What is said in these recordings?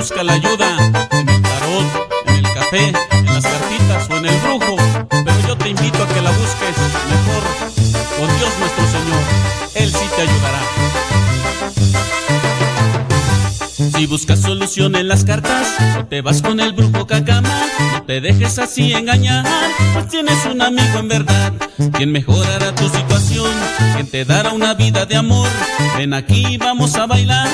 busca la ayuda en el tarot, en el café, en las cartitas o en el brujo. Pero yo te invito a que la busques mejor con Dios nuestro Señor. Él sí te ayudará. Si buscas solución en las cartas, te vas con el brujo cacama, te dejes así engañar, pues tienes un amigo en verdad, quien mejorará tu situación, quien te dará una vida de amor. Ven aquí, vamos a bailar,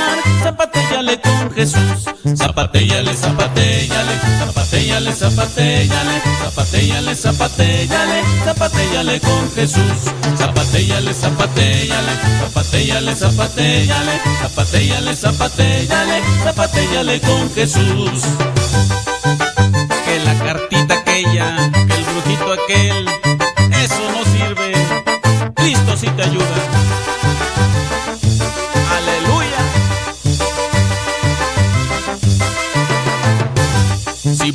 zapatéllale con Jesús, zapatéllale, zapatéllale, zapatéllale, zapatéllale, zapatéllale, zapatéllale, zapatéllale con Jesús, zapatéllale, zapatéllale, zapatéllale, zapatéllale, zapatéllale, zapatéllale, zapatéllale con Jesús. La cartita aquella, que el brujito aquel, eso no sirve. Cristo sí te ayuda.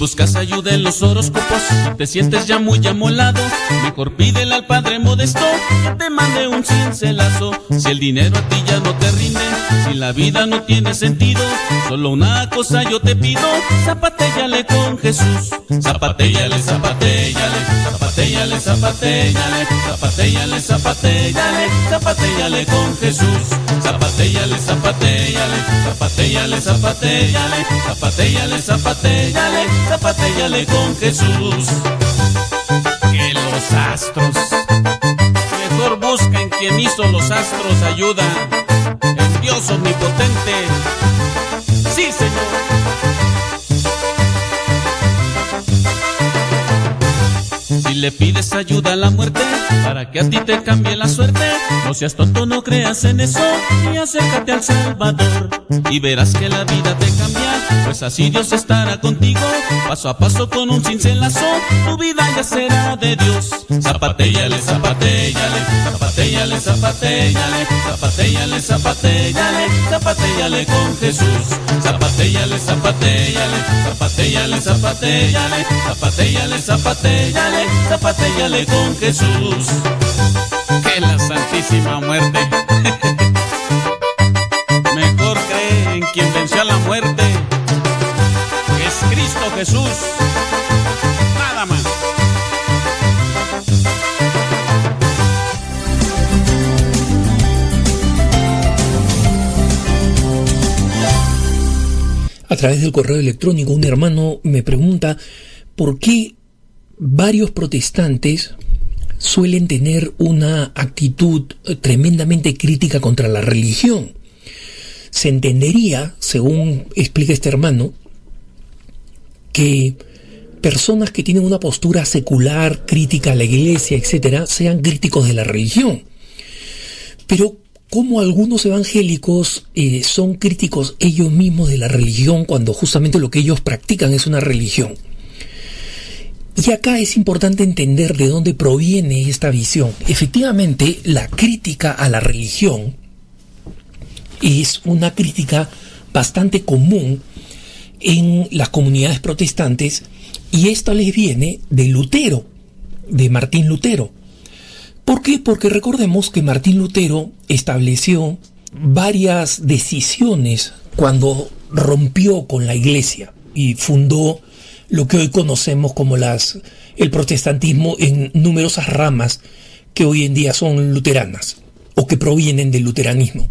Buscas ayuda en los horóscopos, te sientes ya muy amolado, mejor pídele al Padre Modesto que te mande un cincelazo. Si el dinero a ti ya no te rinde, si la vida no tiene sentido, solo una cosa yo te pido, zapatéllale con Jesús. Zapatéllale, zapatéllale, zapatéllale, zapatéllale, zapatéllale, zapatéllale, zapatéllale con Jesús. Zapatéllale, zapatéllale, zapatéllale, zapatéllale, zapatéllale, zapatéllale, zapatéllale con Jesús. Que los astros, mejor busca en quien hizo los astros ayuda, en Dios omnipotente. Sí, Señor. Le pides ayuda a la muerte para que a ti te cambie la suerte, no seas tonto, no creas en eso y acércate al Salvador y verás que la vida te cambia, pues así Dios estará contigo, paso a paso con un cincelazo, tu vida ya será de Dios. Zapatéllale, zapatéllale, zapatéllale, zapatéllale, zapatéllale, zapatéllale, con Jesús. Zapatéllale, zapatéllale, zapatéllale, zapatéllale, zapatéllale, zapatéllale, zapatéllale con Jesús. Que la Santísima Muerte. Mejor cree en quien venció a la muerte, es Cristo Jesús. Través del correo electrónico un hermano me pregunta por qué varios protestantes suelen tener una actitud tremendamente crítica contra la religión. Se entendería, según explica este hermano, que personas que tienen una postura secular, crítica a la iglesia, etcétera, sean críticos de la religión. Pero cómo algunos evangélicos eh, son críticos ellos mismos de la religión cuando justamente lo que ellos practican es una religión. Y acá es importante entender de dónde proviene esta visión. Efectivamente, la crítica a la religión es una crítica bastante común en las comunidades protestantes y esta les viene de Lutero, de Martín Lutero. ¿Por qué? Porque recordemos que Martín Lutero estableció varias decisiones cuando rompió con la iglesia y fundó lo que hoy conocemos como las el protestantismo en numerosas ramas que hoy en día son luteranas o que provienen del luteranismo.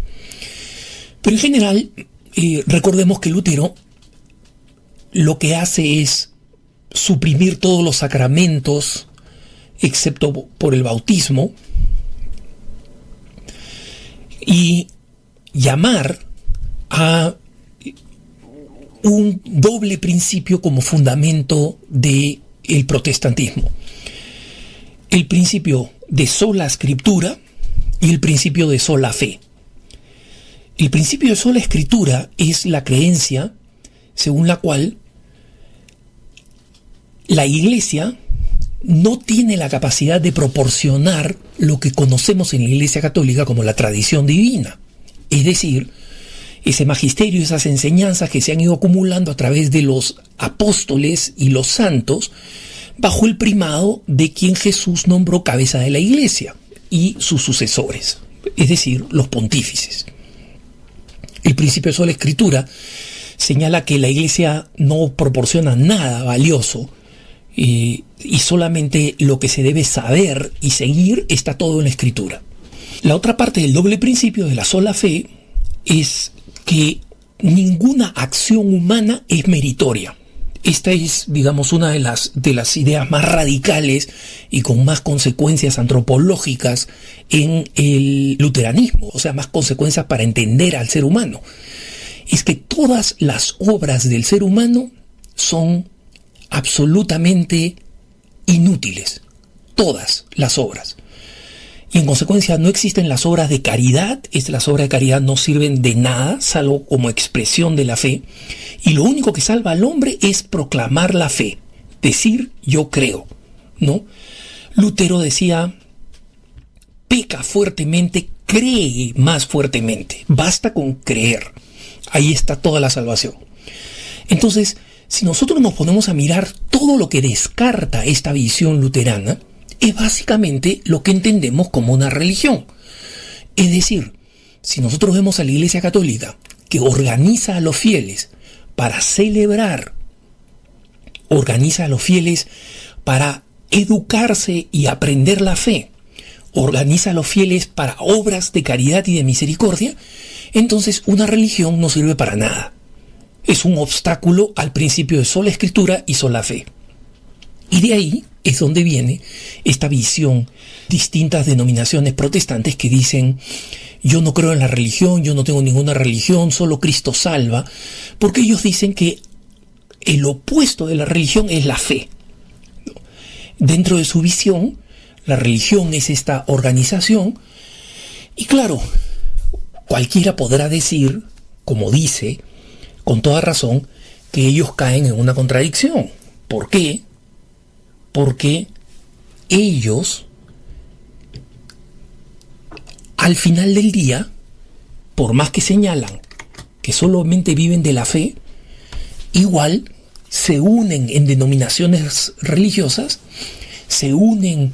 Pero en general, eh, recordemos que Lutero lo que hace es suprimir todos los sacramentos, excepto por el bautismo, y llamar a un doble principio como fundamento de el protestantismo. El principio de sola escritura y el principio de sola fe. El principio de sola escritura es la creencia según la cual la iglesia no tiene la capacidad de proporcionar lo que conocemos en la iglesia católica como la tradición divina. Es decir, ese magisterio, esas enseñanzas que se han ido acumulando a través de los apóstoles y los santos, bajo el primado de quien Jesús nombró cabeza de la iglesia y sus sucesores, es decir, los pontífices. El principio de la escritura se señala que la iglesia no proporciona nada valioso y solamente lo que se debe saber y seguir está todo en la escritura. La otra parte del doble principio de la sola fe es que ninguna acción humana es meritoria. Esta es, digamos, una de las, de las ideas más radicales y con más consecuencias antropológicas en el luteranismo, o sea, más consecuencias para entender al ser humano. Es que todas las obras del ser humano son absolutamente inútiles. Todas las obras y en consecuencia no existen las obras de caridad, las obras de caridad no sirven de nada, salvo como expresión de la fe, y lo único que salva al hombre es proclamar la fe, decir yo creo, ¿no? Lutero decía, peca fuertemente, cree más fuertemente, basta con creer, ahí está toda la salvación. Entonces, si nosotros nos ponemos a mirar todo lo que descarta esta visión luterana, es básicamente lo que entendemos como una religión. Es decir, si nosotros vemos a la Iglesia Católica que organiza a los fieles para celebrar, organiza a los fieles para educarse y aprender la fe, organiza a los fieles para obras de caridad y de misericordia, entonces una religión no sirve para nada. Es un obstáculo al principio de sola escritura y sola fe. Y de ahí es donde viene esta visión, distintas denominaciones protestantes que dicen, yo no creo en la religión, yo no tengo ninguna religión, solo Cristo salva, porque ellos dicen que el opuesto de la religión es la fe. Dentro de su visión, la religión es esta organización, y claro, cualquiera podrá decir, como dice, con toda razón, que ellos caen en una contradicción. ¿Por qué? porque ellos, al final del día, por más que señalan que solamente viven de la fe, igual se unen en denominaciones religiosas, se unen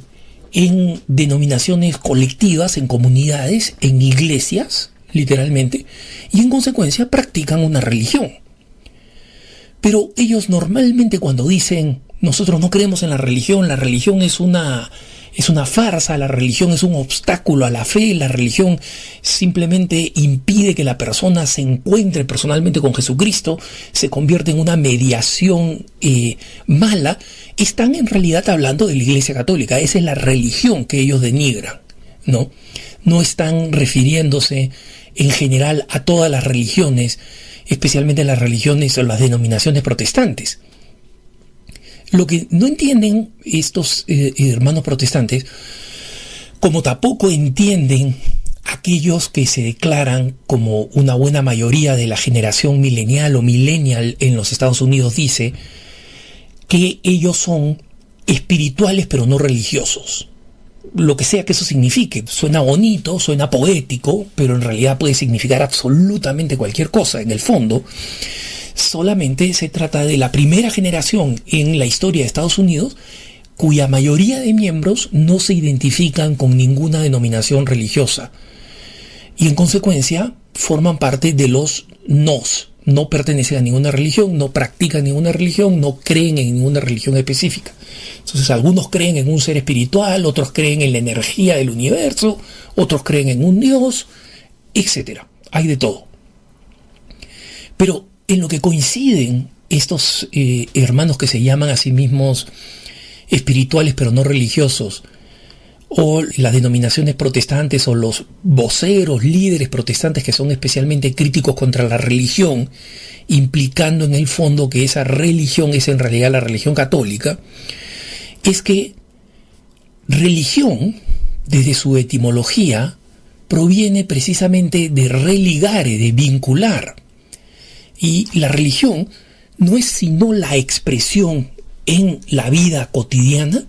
en denominaciones colectivas, en comunidades, en iglesias, literalmente, y en consecuencia practican una religión. Pero ellos normalmente cuando dicen nosotros no creemos en la religión, la religión es una es una farsa, la religión es un obstáculo a la fe, la religión simplemente impide que la persona se encuentre personalmente con Jesucristo, se convierte en una mediación eh, mala, están en realidad hablando de la Iglesia Católica, esa es la religión que ellos denigran, ¿no? No están refiriéndose en general a todas las religiones, especialmente las religiones o las denominaciones protestantes. Lo que no entienden estos eh, hermanos protestantes, como tampoco entienden aquellos que se declaran como una buena mayoría de la generación milenial o millennial en los Estados Unidos dice, que ellos son espirituales pero no religiosos. Lo que sea que eso signifique, suena bonito, suena poético, pero en realidad puede significar absolutamente cualquier cosa en el fondo. Solamente se trata de la primera generación en la historia de Estados Unidos cuya mayoría de miembros no se identifican con ninguna denominación religiosa. Y en consecuencia forman parte de los nos. No pertenecen a ninguna religión, no practican ninguna religión, no creen en ninguna religión específica. Entonces algunos creen en un ser espiritual, otros creen en la energía del universo, otros creen en un Dios, etc. Hay de todo. Pero en lo que coinciden estos eh, hermanos que se llaman a sí mismos espirituales pero no religiosos, o las denominaciones protestantes o los voceros, líderes protestantes que son especialmente críticos contra la religión, implicando en el fondo que esa religión es en realidad la religión católica, es que religión, desde su etimología, proviene precisamente de religare, de vincular. Y la religión no es sino la expresión en la vida cotidiana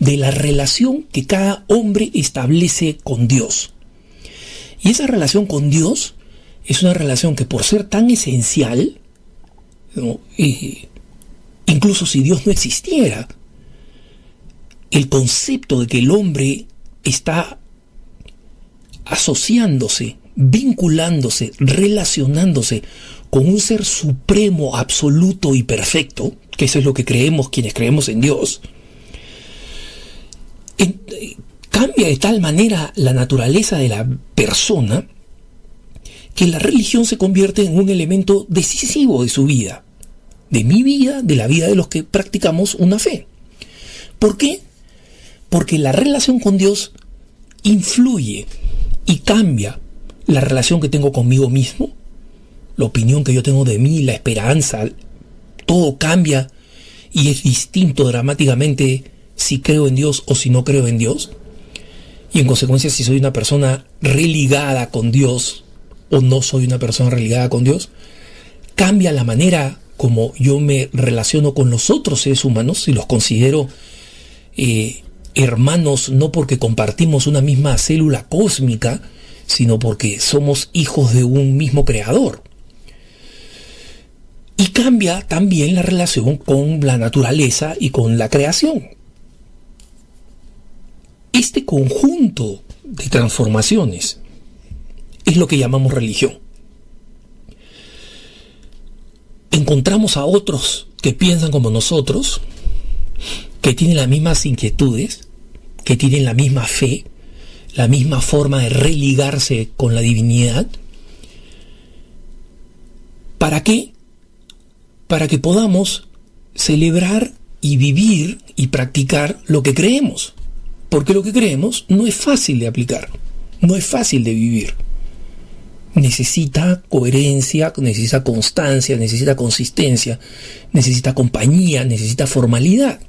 de la relación que cada hombre establece con Dios. Y esa relación con Dios es una relación que por ser tan esencial, incluso si Dios no existiera, el concepto de que el hombre está asociándose, vinculándose, relacionándose con un ser supremo, absoluto y perfecto, que eso es lo que creemos quienes creemos en Dios, cambia de tal manera la naturaleza de la persona que la religión se convierte en un elemento decisivo de su vida, de mi vida, de la vida de los que practicamos una fe. ¿Por qué? Porque la relación con Dios influye y cambia la relación que tengo conmigo mismo, la opinión que yo tengo de mí, la esperanza, todo cambia y es distinto dramáticamente si creo en Dios o si no creo en Dios. Y en consecuencia si soy una persona religada con Dios o no soy una persona religada con Dios, cambia la manera como yo me relaciono con los otros seres humanos, si los considero eh, hermanos no porque compartimos una misma célula cósmica, sino porque somos hijos de un mismo creador. Y cambia también la relación con la naturaleza y con la creación. Este conjunto de transformaciones es lo que llamamos religión. Encontramos a otros que piensan como nosotros, que tienen las mismas inquietudes, que tienen la misma fe, la misma forma de religarse con la divinidad. ¿Para qué? Para que podamos celebrar y vivir y practicar lo que creemos. Porque lo que creemos no es fácil de aplicar, no es fácil de vivir. Necesita coherencia, necesita constancia, necesita consistencia, necesita compañía, necesita formalidad.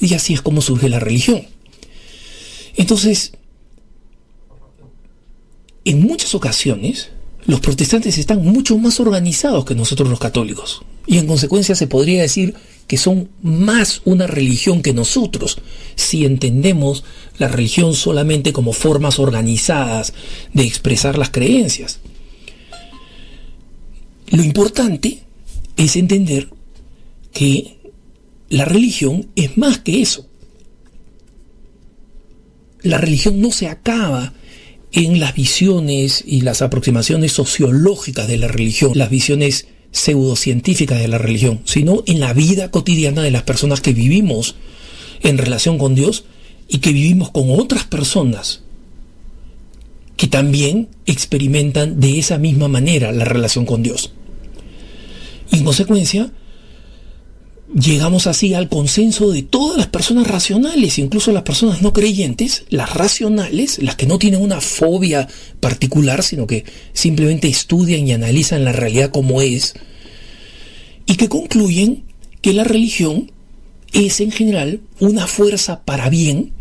Y así es como surge la religión. Entonces, en muchas ocasiones, los protestantes están mucho más organizados que nosotros los católicos. Y en consecuencia se podría decir que son más una religión que nosotros, si entendemos la religión solamente como formas organizadas de expresar las creencias. Lo importante es entender que la religión es más que eso. La religión no se acaba en las visiones y las aproximaciones sociológicas de la religión, las visiones pseudocientíficas de la religión, sino en la vida cotidiana de las personas que vivimos en relación con Dios y que vivimos con otras personas que también experimentan de esa misma manera la relación con Dios. Y en consecuencia, llegamos así al consenso de todas las personas racionales, incluso las personas no creyentes, las racionales, las que no tienen una fobia particular, sino que simplemente estudian y analizan la realidad como es, y que concluyen que la religión es en general una fuerza para bien,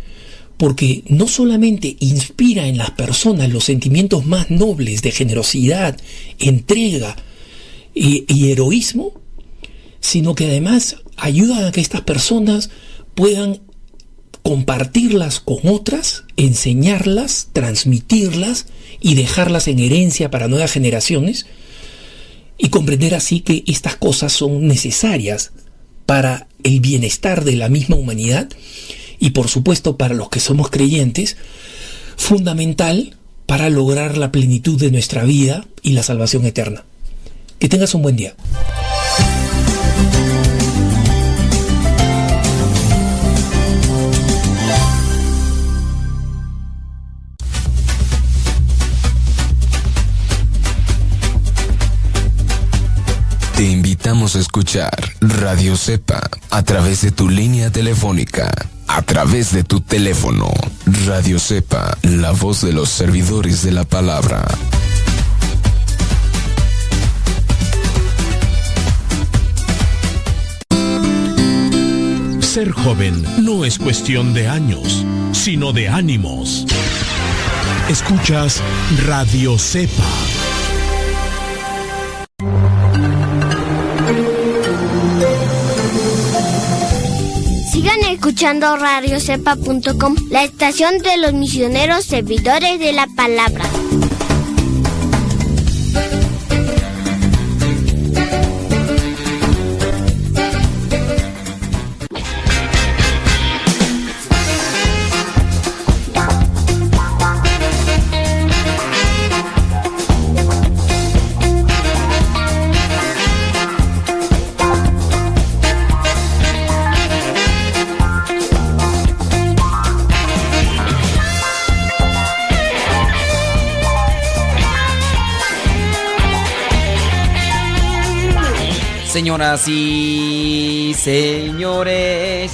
porque no solamente inspira en las personas los sentimientos más nobles de generosidad, entrega y, y heroísmo, sino que además ayudan a que estas personas puedan compartirlas con otras, enseñarlas, transmitirlas y dejarlas en herencia para nuevas generaciones y comprender así que estas cosas son necesarias para el bienestar de la misma humanidad y por supuesto para los que somos creyentes, fundamental para lograr la plenitud de nuestra vida y la salvación eterna. Que tengas un buen día. Invitamos escuchar Radio Cepa a través de tu línea telefónica, a través de tu teléfono. Radio Cepa, la voz de los servidores de la palabra. Ser joven no es cuestión de años, sino de ánimos. Escuchas Radio Cepa escuchando radiocepa.com, la estación de los misioneros servidores de la palabra. Señoras y señores,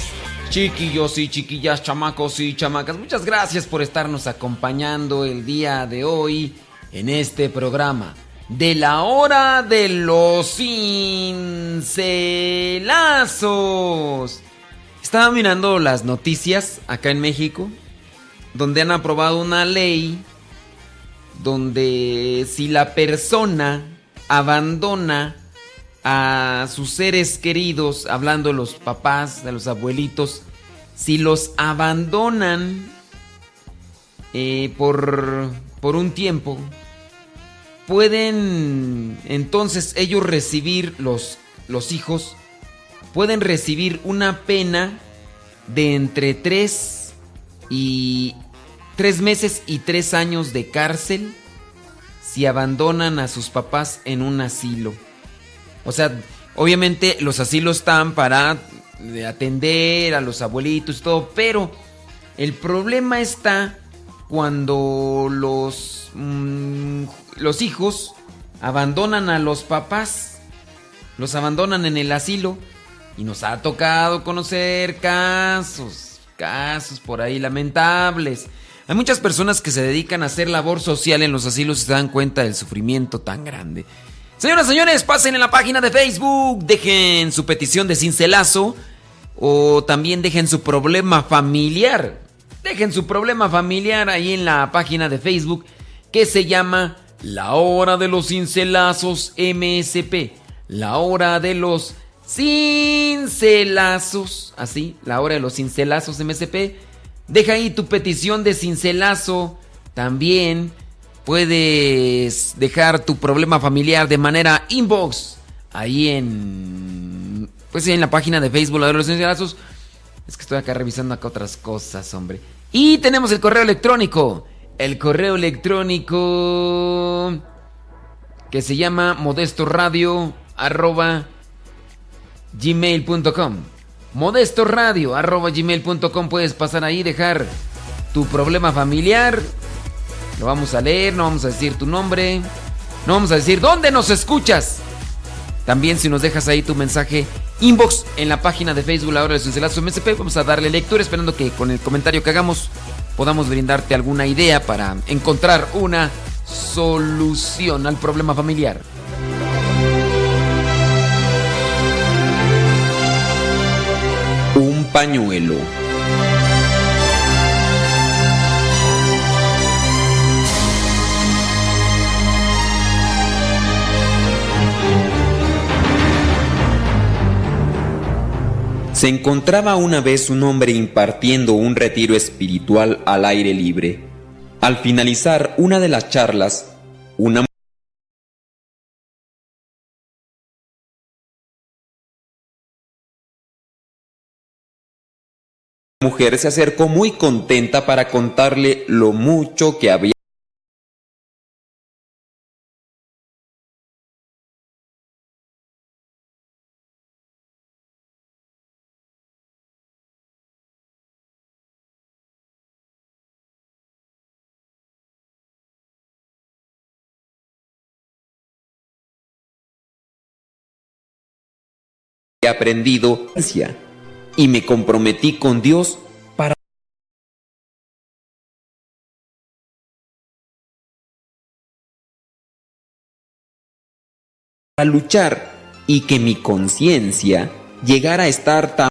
chiquillos y chiquillas, chamacos y chamacas, muchas gracias por estarnos acompañando el día de hoy en este programa de la hora de los cincelazos. Estaba mirando las noticias acá en México, donde han aprobado una ley donde si la persona abandona a sus seres queridos, hablando de los papás, de los abuelitos, si los abandonan eh, por, por un tiempo, pueden entonces ellos recibir, los, los hijos, pueden recibir una pena de entre tres y tres meses y tres años de cárcel si abandonan a sus papás en un asilo. O sea, obviamente los asilos están para atender a los abuelitos y todo, pero el problema está cuando los, mm, los hijos abandonan a los papás, los abandonan en el asilo y nos ha tocado conocer casos, casos por ahí lamentables. Hay muchas personas que se dedican a hacer labor social en los asilos y se dan cuenta del sufrimiento tan grande. Señoras y señores, pasen en la página de Facebook, dejen su petición de cincelazo o también dejen su problema familiar. Dejen su problema familiar ahí en la página de Facebook que se llama La Hora de los Cincelazos MSP. La Hora de los Cincelazos. Así, la Hora de los Cincelazos MSP. Deja ahí tu petición de cincelazo también Puedes dejar tu problema familiar de manera inbox ahí en pues en la página de Facebook de los Cincelazos. Es que estoy acá revisando acá otras cosas, hombre. Y tenemos el correo electrónico. El correo electrónico que se llama modestoradio arroba gmail.com modestoradio arroba gmail.com puedes pasar ahí dejar tu problema familiar lo vamos a leer, no vamos a decir tu nombre, no vamos a decir dónde nos escuchas. También si nos dejas ahí tu mensaje inbox en la página de Facebook La Hora de Cincelazo MSP, vamos a darle lectura esperando que con el comentario que hagamos podamos brindarte alguna idea para encontrar una solución al problema familiar. Un pañuelo. Se encontraba una vez un hombre impartiendo un retiro espiritual al aire libre. Al finalizar una de las charlas, una mujer se acercó muy contenta para contarle lo mucho que había aprendido y me comprometí con Dios para luchar y que mi conciencia llegara a estar tan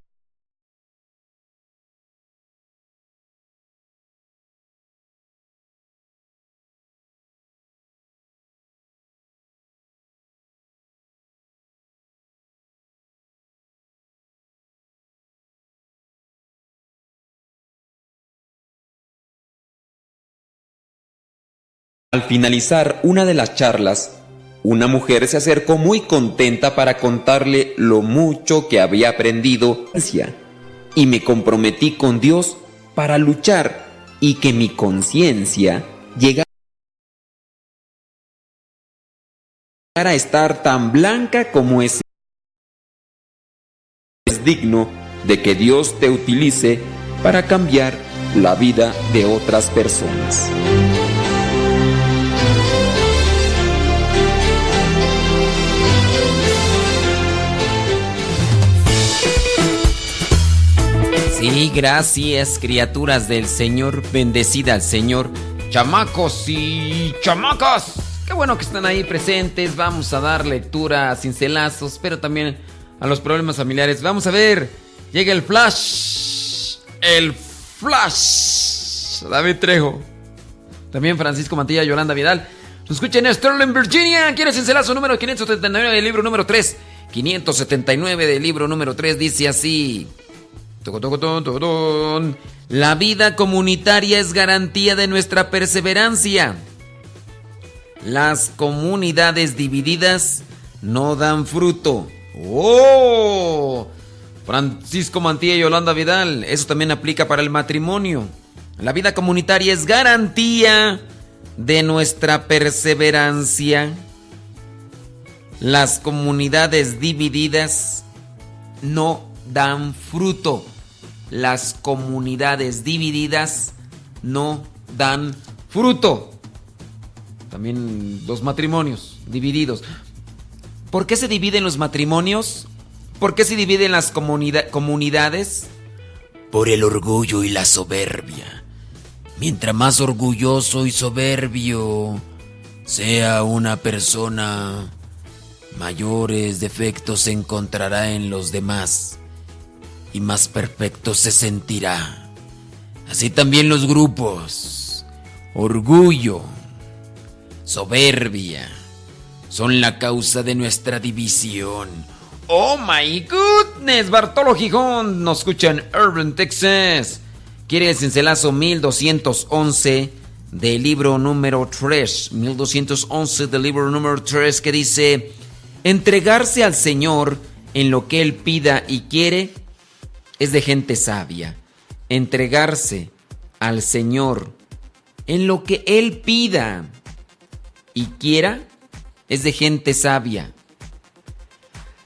Al finalizar una de las charlas, una mujer se acercó muy contenta para contarle lo mucho que había aprendido y me comprometí con Dios para luchar y que mi conciencia llegara a estar tan blanca como es. Digno de que Dios te utilice para cambiar la vida de otras personas. Sí, gracias, criaturas del Señor. Bendecida al Señor. Chamacos y chamacas. Qué bueno que están ahí presentes. Vamos a dar lectura a cincelazos, pero también a los problemas familiares. Vamos a ver. Llega el flash. El flash. David Trejo. También Francisco Mantilla, Yolanda Vidal. Nos escuchen en Sterling, Virginia. ¿Quieres cincelazo número 579 del libro número 3? 579 del libro número 3 dice así. La vida comunitaria es garantía de nuestra perseverancia. Las comunidades divididas no dan fruto. ¡Oh! Francisco Mantilla y Yolanda Vidal, eso también aplica para el matrimonio. La vida comunitaria es garantía de nuestra perseverancia. Las comunidades divididas no dan fruto. Las comunidades divididas no dan fruto. También los matrimonios divididos. ¿Por qué se dividen los matrimonios? ¿Por qué se dividen las comunidades? Por el orgullo y la soberbia. Mientras más orgulloso y soberbio sea una persona, mayores defectos encontrará en los demás y más perfecto se sentirá. Así también los grupos. Orgullo, soberbia, son la causa de nuestra división. Oh my goodness, Bartolo Gijón nos escucha en Urban, Texas. Quiere el cincelazo 1211 del libro número 3. 1211 del libro número 3 que dice, entregarse al Señor en lo que Él pida y quiere es de gente sabia. Entregarse al Señor en lo que Él pida y quiera es de gente sabia.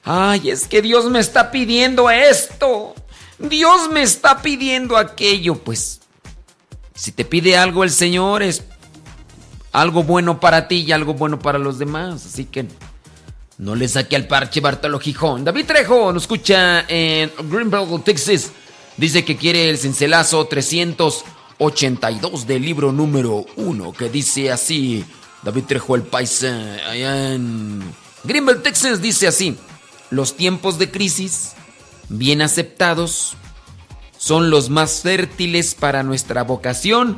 Ay, es que Dios me está pidiendo esto. Dios me está pidiendo aquello. Pues, si te pide algo el Señor es algo bueno para ti y algo bueno para los demás. Así que no le saque al parche Bartolo Gijón. David Trejo nos escucha en Greenville, Texas. Dice que quiere el cincelazo 382 del libro número 1, que dice así. David Trejo, el paisa, en Greenville, Texas, dice así. Los tiempos de crisis, bien aceptados, son los más fértiles para nuestra vocación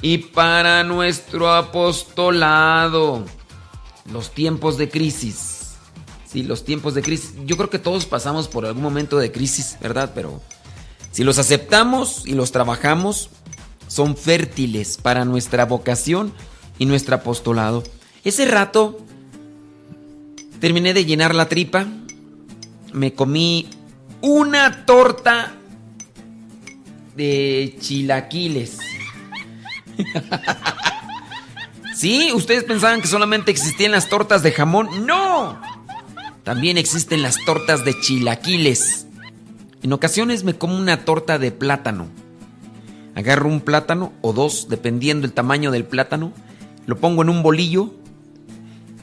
y para nuestro apostolado. Los tiempos de crisis Los tiempos de crisis. Yo creo que todos pasamos por algún momento de crisis, ¿verdad? Pero si los aceptamos y los trabajamos, son fértiles para nuestra vocación y nuestro apostolado. Ese rato terminé de llenar la tripa, me comí una torta de chilaquiles. ¿Sí? ¿Ustedes pensaban que solamente existían las tortas de jamón? ¡No! También existen las tortas de chilaquiles. En ocasiones me como una torta de plátano. Agarro un plátano o dos, dependiendo el tamaño del plátano, lo pongo en un bolillo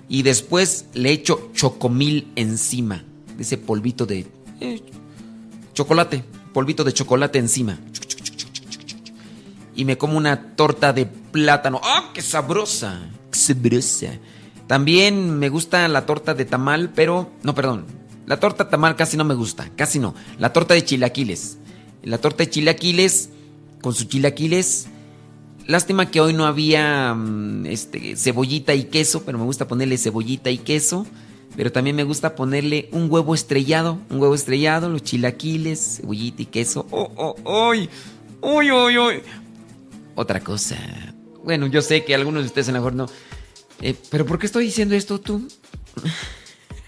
y después le echo chocomil encima, ese polvito de eh, chocolate, polvito de chocolate encima. Y me como una torta de plátano. ¡Ah, qué sabrosa! ¡Qué sabrosa! También me gusta la torta de tamal, pero no, perdón. La torta tamal casi no me gusta, casi no. La torta de chilaquiles. La torta de chilaquiles con su chilaquiles. Lástima que hoy no había mm, este, cebollita y queso, pero me gusta ponerle cebollita y queso. Pero también me gusta ponerle un huevo estrellado, un huevo estrellado, los chilaquiles, cebollita y queso. ¡Oh, oh, uy! ¡Uy, uy, uy! Otra cosa. Bueno, yo sé que algunos de ustedes a lo mejor no. Eh, ¿Pero por qué estoy diciendo esto tú?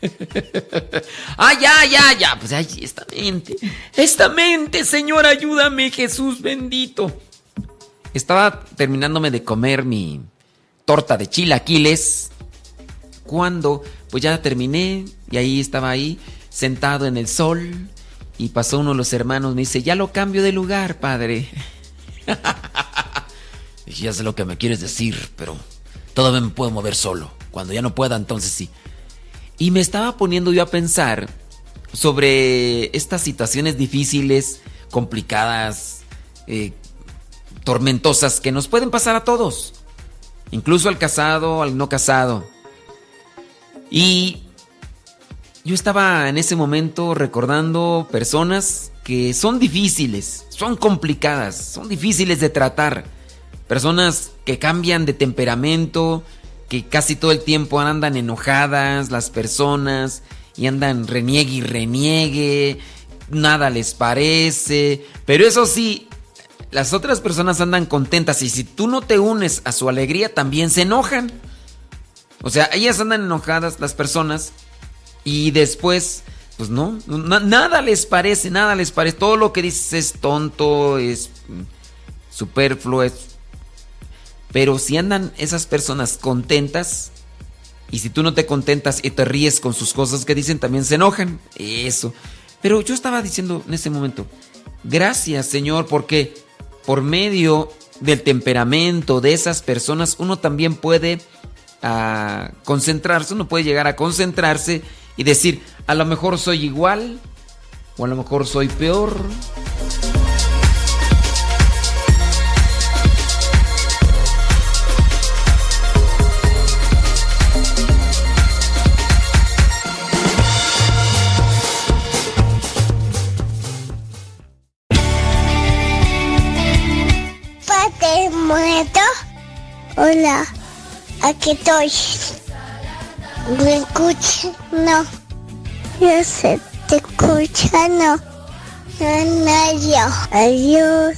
ah, ya, ya, ya. Pues ay, esta mente. Esta mente, Señor, ayúdame, Jesús bendito. Estaba terminándome de comer mi torta de chilaquiles. Cuando, pues ya terminé y ahí estaba ahí, sentado en el sol. Y pasó uno de los hermanos, me dice, ya lo cambio de lugar, padre. Dije, ya sé lo que me quieres decir, pero todavía me puedo mover solo. Cuando ya no pueda, entonces sí. Y me estaba poniendo yo a pensar sobre estas situaciones difíciles complicadas, eh, tormentosas que nos pueden pasar a todos, incluso al casado, al no casado. Y yo estaba en ese momento recordando personas que son difíciles, son complicadas, son difíciles de tratar. Personas que cambian de temperamento, que casi todo el tiempo andan enojadas, las personas, y andan reniegue y reniegue, nada les parece. Pero eso sí, las otras personas andan contentas y si tú no te unes a su alegría, también se enojan. O sea, ellas andan enojadas, las personas, y después, pues no, nada les parece, nada les parece. Todo lo que dices es tonto, es superfluo, es... Pero si andan esas personas contentas, y si tú no te contentas y te ríes con sus cosas que dicen, también se enojan. Eso. Pero yo estaba diciendo en ese momento, gracias Señor, porque por medio del temperamento de esas personas uno también puede ah, concentrarse, uno puede llegar a concentrarse y decir, a lo mejor soy igual o a lo mejor soy peor. Hola, aquí estoy. ¿Me escucha? No. Yo sé, te escucha, no. No, yo. Adiós.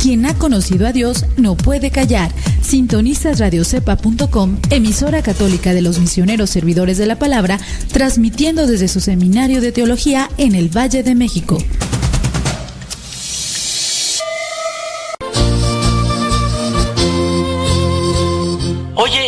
Quien ha conocido a Dios no puede callar. Sintonizas radiocepa.com, emisora católica de los misioneros servidores de la palabra, transmitiendo desde su seminario de teología en el Valle de México.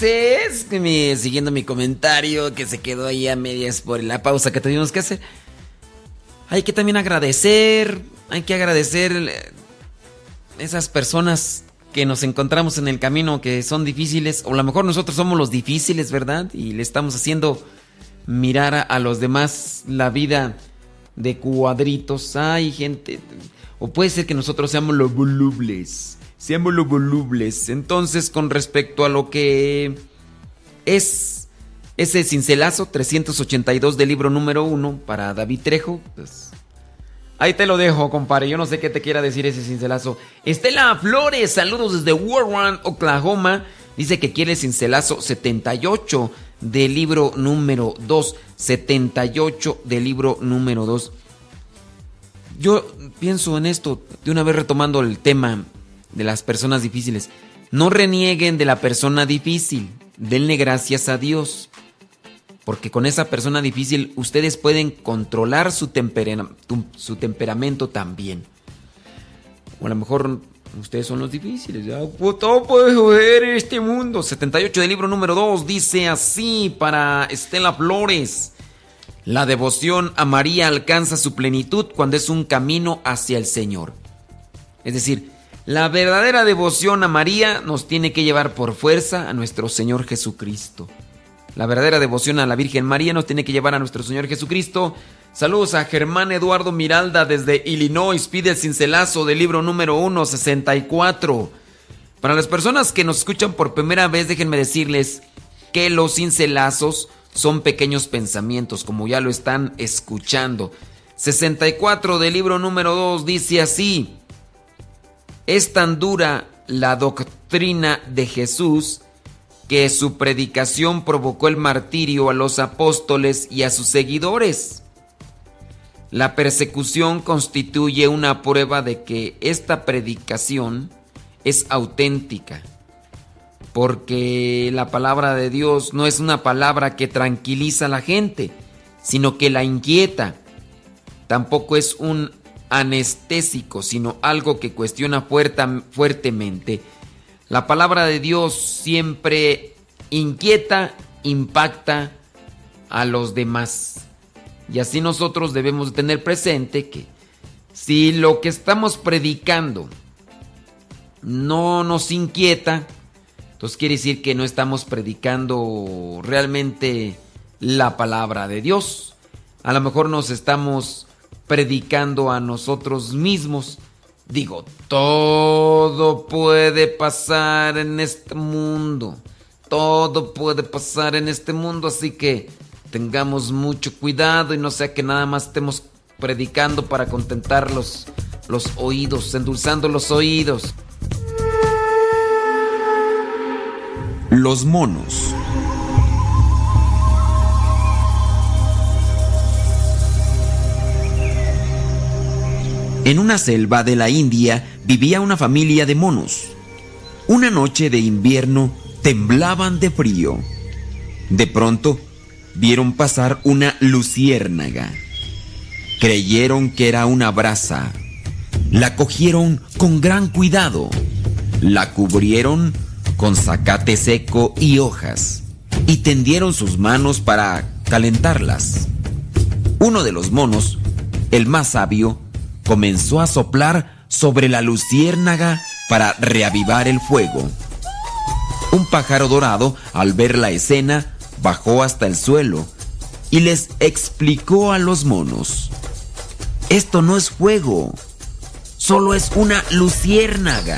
Entonces, siguiendo mi comentario que se quedó ahí a medias por la pausa que tuvimos que hacer, hay que también agradecer, hay que agradecer eh, esas personas que nos encontramos en el camino que son difíciles, o a lo mejor nosotros somos los difíciles, ¿verdad? Y le estamos haciendo mirar a, a los demás la vida de cuadritos. Ay, gente, o puede ser que nosotros seamos los volubles seamos volubles. Entonces, con respecto a lo que es ese cincelazo 382 del libro número 1 para David Trejo, pues ahí te lo dejo, compadre. Yo no sé qué te quiera decir ese cincelazo. Estela Flores, saludos desde Warren, Oklahoma. Dice que quiere el cincelazo 78 del libro número 2. 78 del libro número 2. Yo pienso en esto, de una vez retomando el tema de las personas difíciles. No renieguen de la persona difícil. Denle gracias a Dios. Porque con esa persona difícil ustedes pueden controlar su, su temperamento también. O a lo mejor ustedes son los difíciles. Ya, pues, todo puede joder este mundo. 78 del libro número 2 dice así para Estela Flores. La devoción a María alcanza su plenitud cuando es un camino hacia el Señor. Es decir, la verdadera devoción a María nos tiene que llevar por fuerza a nuestro Señor Jesucristo. La verdadera devoción a la Virgen María nos tiene que llevar a nuestro Señor Jesucristo. Saludos a Germán Eduardo Miralda desde Illinois. Pide el cincelazo del libro número 1, 64. Para las personas que nos escuchan por primera vez, déjenme decirles que los cincelazos son pequeños pensamientos, como ya lo están escuchando. 64 del libro número 2 dice así, es tan dura la doctrina de Jesús que su predicación provocó el martirio a los apóstoles y a sus seguidores. La persecución constituye una prueba de que esta predicación es auténtica, porque la palabra de Dios no es una palabra que tranquiliza a la gente, sino que la inquieta. Tampoco es un anestésico, sino algo que cuestiona fuertemente. La palabra de Dios siempre inquieta, impacta a los demás. Y así nosotros debemos tener presente que si lo que estamos predicando no nos inquieta, entonces quiere decir que no estamos predicando realmente la palabra de Dios. A lo mejor nos estamos predicando a nosotros mismos. Digo, todo puede pasar en este mundo. Todo puede pasar en este mundo, así que tengamos mucho cuidado y no sea que nada más estemos predicando para contentar los, los oídos, endulzando los oídos. Los monos. En una selva de la India vivía una familia de monos. Una noche de invierno temblaban de frío. De pronto, vieron pasar una luciérnaga. Creyeron que era una brasa. La cogieron con gran cuidado. La cubrieron con zacate seco y hojas y tendieron sus manos para calentarlas. Uno de los monos, el más sabio, comenzó a soplar sobre la luciérnaga para reavivar el fuego. Un pájaro dorado, al ver la escena, bajó hasta el suelo y les explicó a los monos, esto no es fuego, solo es una luciérnaga.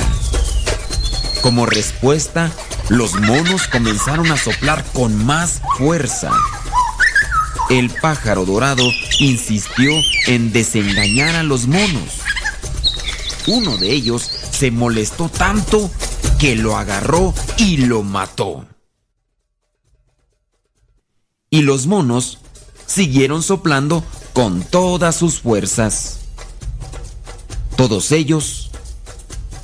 Como respuesta, los monos comenzaron a soplar con más fuerza. El pájaro dorado insistió en desengañar a los monos. Uno de ellos se molestó tanto que lo agarró y lo mató y los monos siguieron soplando con todas sus fuerzas. Todos ellos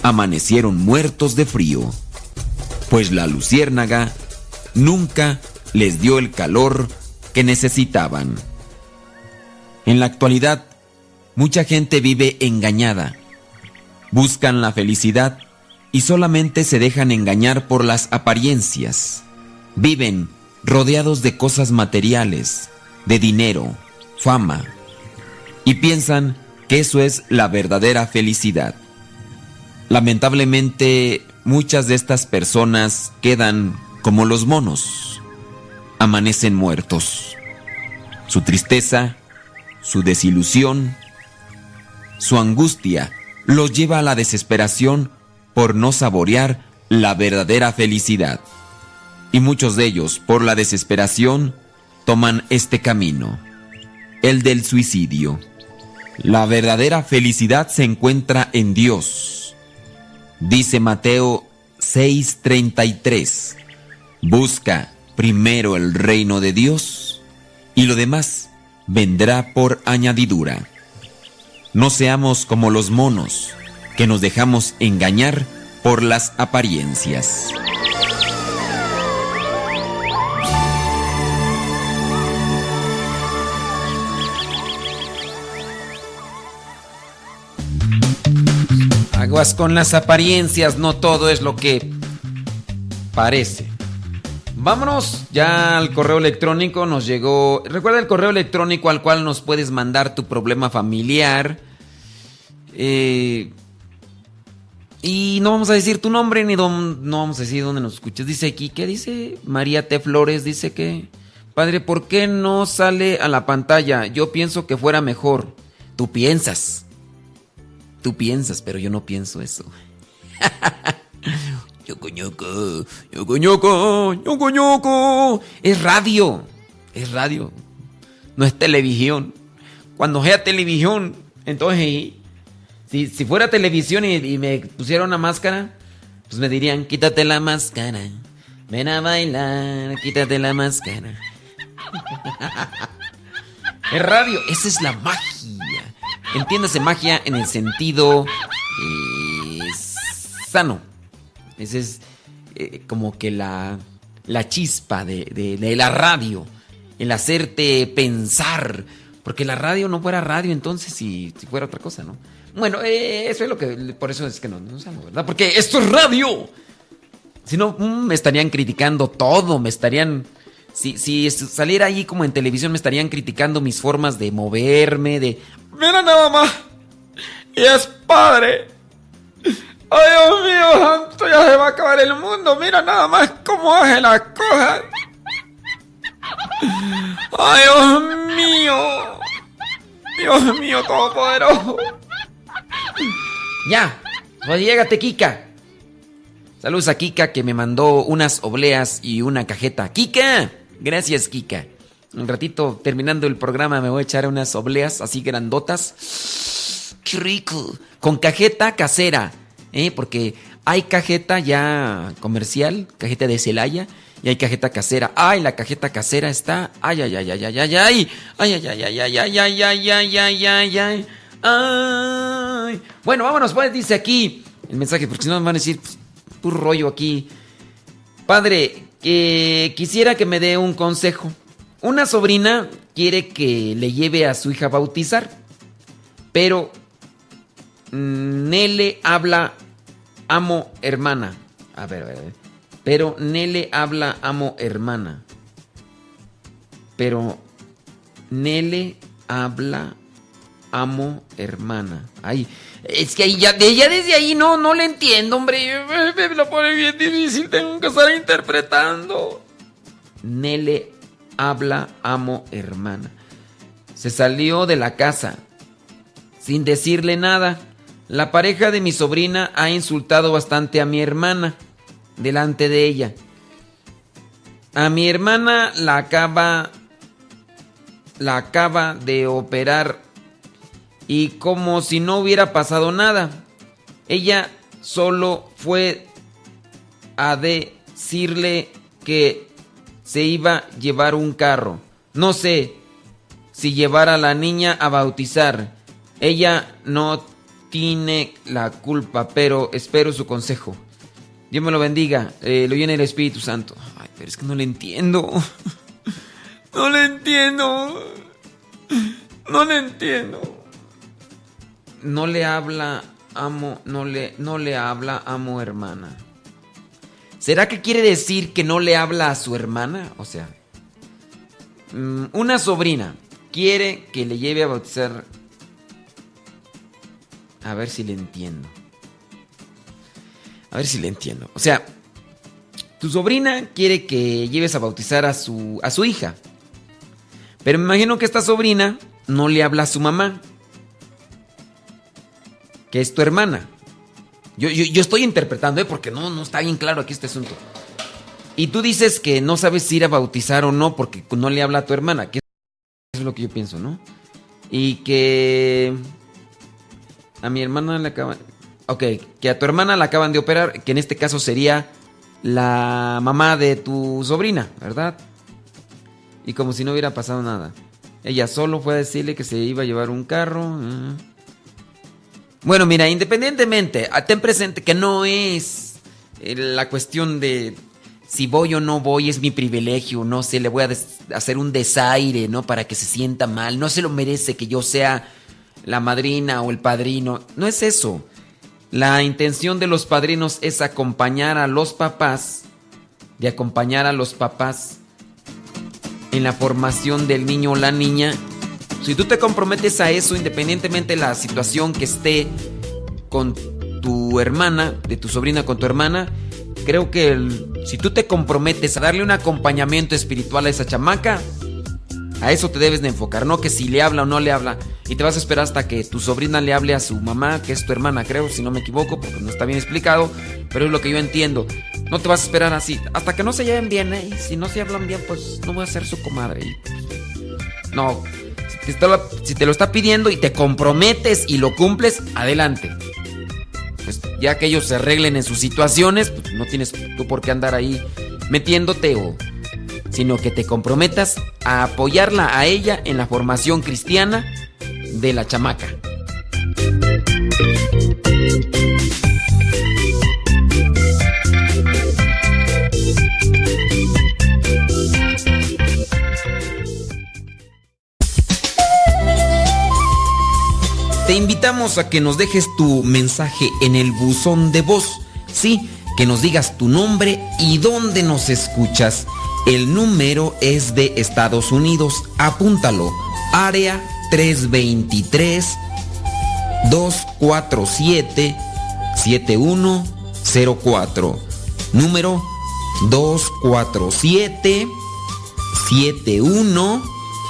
amanecieron muertos de frío, pues la luciérnaga nunca les dio el calor que necesitaban. En la actualidad, mucha gente vive engañada. Buscan la felicidad y solamente se dejan engañar por las apariencias. Viven rodeados de cosas materiales, de dinero, fama, y piensan que eso es la verdadera felicidad. Lamentablemente, muchas de estas personas quedan como los monos, amanecen muertos. Su tristeza, su desilusión, su angustia los lleva a la desesperación por no saborear la verdadera felicidad y muchos de ellos, por la desesperación, toman este camino, el del suicidio. La verdadera felicidad se encuentra en Dios. Dice Mateo 6:33, busca primero el reino de Dios y lo demás vendrá por añadidura. No seamos como los monos, que nos dejamos engañar por las apariencias. Aguas con las apariencias, no todo es lo que parece. Vámonos ya al correo electrónico, nos llegó... Recuerda el correo electrónico al cual nos puedes mandar tu problema familiar. Eh, y no vamos a decir tu nombre ni no vamos a decir dónde nos escuchas. Dice aquí, ¿qué dice? María T. Flores dice que... Padre, ¿por qué no sale a la pantalla? Yo pienso que fuera mejor. Tú piensas. Tú piensas, pero yo no pienso eso. yo coñoco, yo coñoco, yo coñoco. Es radio. es radio, no es televisión. Cuando sea televisión, entonces, si, si fuera televisión y, me pusiera una máscara, pues me dirían, quítate la máscara, ven a bailar, quítate la máscara. es radio, esa es la magia. Entiéndase magia en el sentido eh, sano. Esa es eh, como que la, la chispa de, de, la radio, el hacerte pensar. Porque la radio no fuera radio entonces si, fuera otra cosa, ¿no? Bueno, eh, eso es lo que... Por eso es que no, no salgo, ¿verdad? Porque esto es radio. Si no, mm, me estarían criticando todo, me estarían... Si, si saliera ahí como en televisión me estarían criticando mis formas de moverme, de... Mira nada más. Y es padre. Ay, Dios mío, santo, ya se va a acabar el mundo. Mira nada más cómo hace las cosas. Ay, Dios mío. Dios mío, todopoderoso. Ya, llégate, Kika. Saludos a Kika que me mandó unas obleas y una cajeta. Kika, gracias, Kika. Un ratito terminando el programa me voy a echar unas obleas así grandotas. Qué rico. Con cajeta casera. ¿Eh? porque hay cajeta ya comercial, cajeta de Celaya, y hay cajeta casera. Ay, la cajeta casera está. Ay, ay, ay, ay, ay, ay, ay. Ay, ay, ay, ay, ay, ay, ay, ay, ay, ay, ay, ay. Bueno, vámonos, pues, dice aquí el mensaje, porque si no me van a decir puro rollo aquí. Padre, que quisiera que me dé un consejo. Una sobrina quiere que le lleve a su hija a bautizar, pero Nele habla amo hermana. A ver, a ver, a ver. Pero Nele habla amo hermana. Pero Nele habla amo hermana. Ay, es que ahí ya, ya desde ahí no, no le entiendo, hombre. Me, lo pone bien difícil, tengo que estar interpretando. Nele habla amo hermana. Se salió de la casa sin decirle nada. La pareja de mi sobrina ha insultado bastante a mi hermana delante de ella. A mi hermana la acaba la acaba de operar y como si no hubiera pasado nada. Ella solo fue a decirle que se iba a llevar un carro. No sé si llevar a la niña a bautizar. Ella no tiene la culpa, pero espero su consejo. Dios me lo bendiga, eh, lo llene el Espíritu Santo. Ay, pero es que no le entiendo. No le entiendo. No le entiendo. No le habla, amo, no le, no le habla, amo, hermana. ¿Será que quiere decir que no le habla a su hermana? O sea, mm, una sobrina quiere que le lleve a bautizar a ver si le entiendo. A ver si le entiendo. O sea, tu sobrina quiere que lleves a bautizar a su, a su hija. Pero me imagino que esta sobrina no le habla a su mamá. Que es tu hermana. Yo, estoy interpretando, ¿eh? porque no, no está bien claro aquí este asunto. Y tú dices que no sabes ir a bautizar o no porque no le habla a tu hermana. Que es lo que yo pienso, ¿no? Y que a mi hermana le acaban... Ok, que a tu hermana la acaban de operar, que en este caso sería la mamá de tu sobrina, ¿verdad? Y como si no hubiera pasado nada. Ella solo fue a decirle que se iba a llevar un carro. ¿eh? Bueno, mira, independientemente, ten presente que no es eh, la cuestión de si voy o no voy, es mi privilegio, no sé, le voy a hacer un desaire, ¿no? Para que se sienta mal, no se lo merece que yo sea la madrina o el padrino. No es eso. La intención de los padrinos es acompañar a los papás, de acompañar a los papás en la formación del niño o la niña. Si tú te comprometes a eso, independientemente de la situación que esté con tu hermana, de tu sobrina con tu hermana, creo que si tú te comprometes a darle un acompañamiento espiritual a esa chamaca, a eso te debes de enfocar, no que si le habla o no le habla. Y te vas a esperar hasta que tu sobrina le hable a su mamá, que es tu hermana, creo, si no me equivoco, porque no está bien explicado, pero es lo que yo entiendo. No te vas a esperar así. Hasta que no se lleven bien, ¿eh? Y si no se hablan bien, pues no voy a ser su comadre. no. Si te, lo, si te lo está pidiendo y te comprometes y lo cumples, adelante. Pues ya que ellos se arreglen en sus situaciones, pues no tienes tú por qué andar ahí metiéndote o sino que te comprometas a apoyarla a ella en la formación cristiana de la chamaca. Te invitamos a que nos dejes tu mensaje en el buzón de voz. Sí, que nos digas tu nombre y dónde nos escuchas. El número es de Estados Unidos. Apúntalo. Área 323 247 7104. Número 247 7104.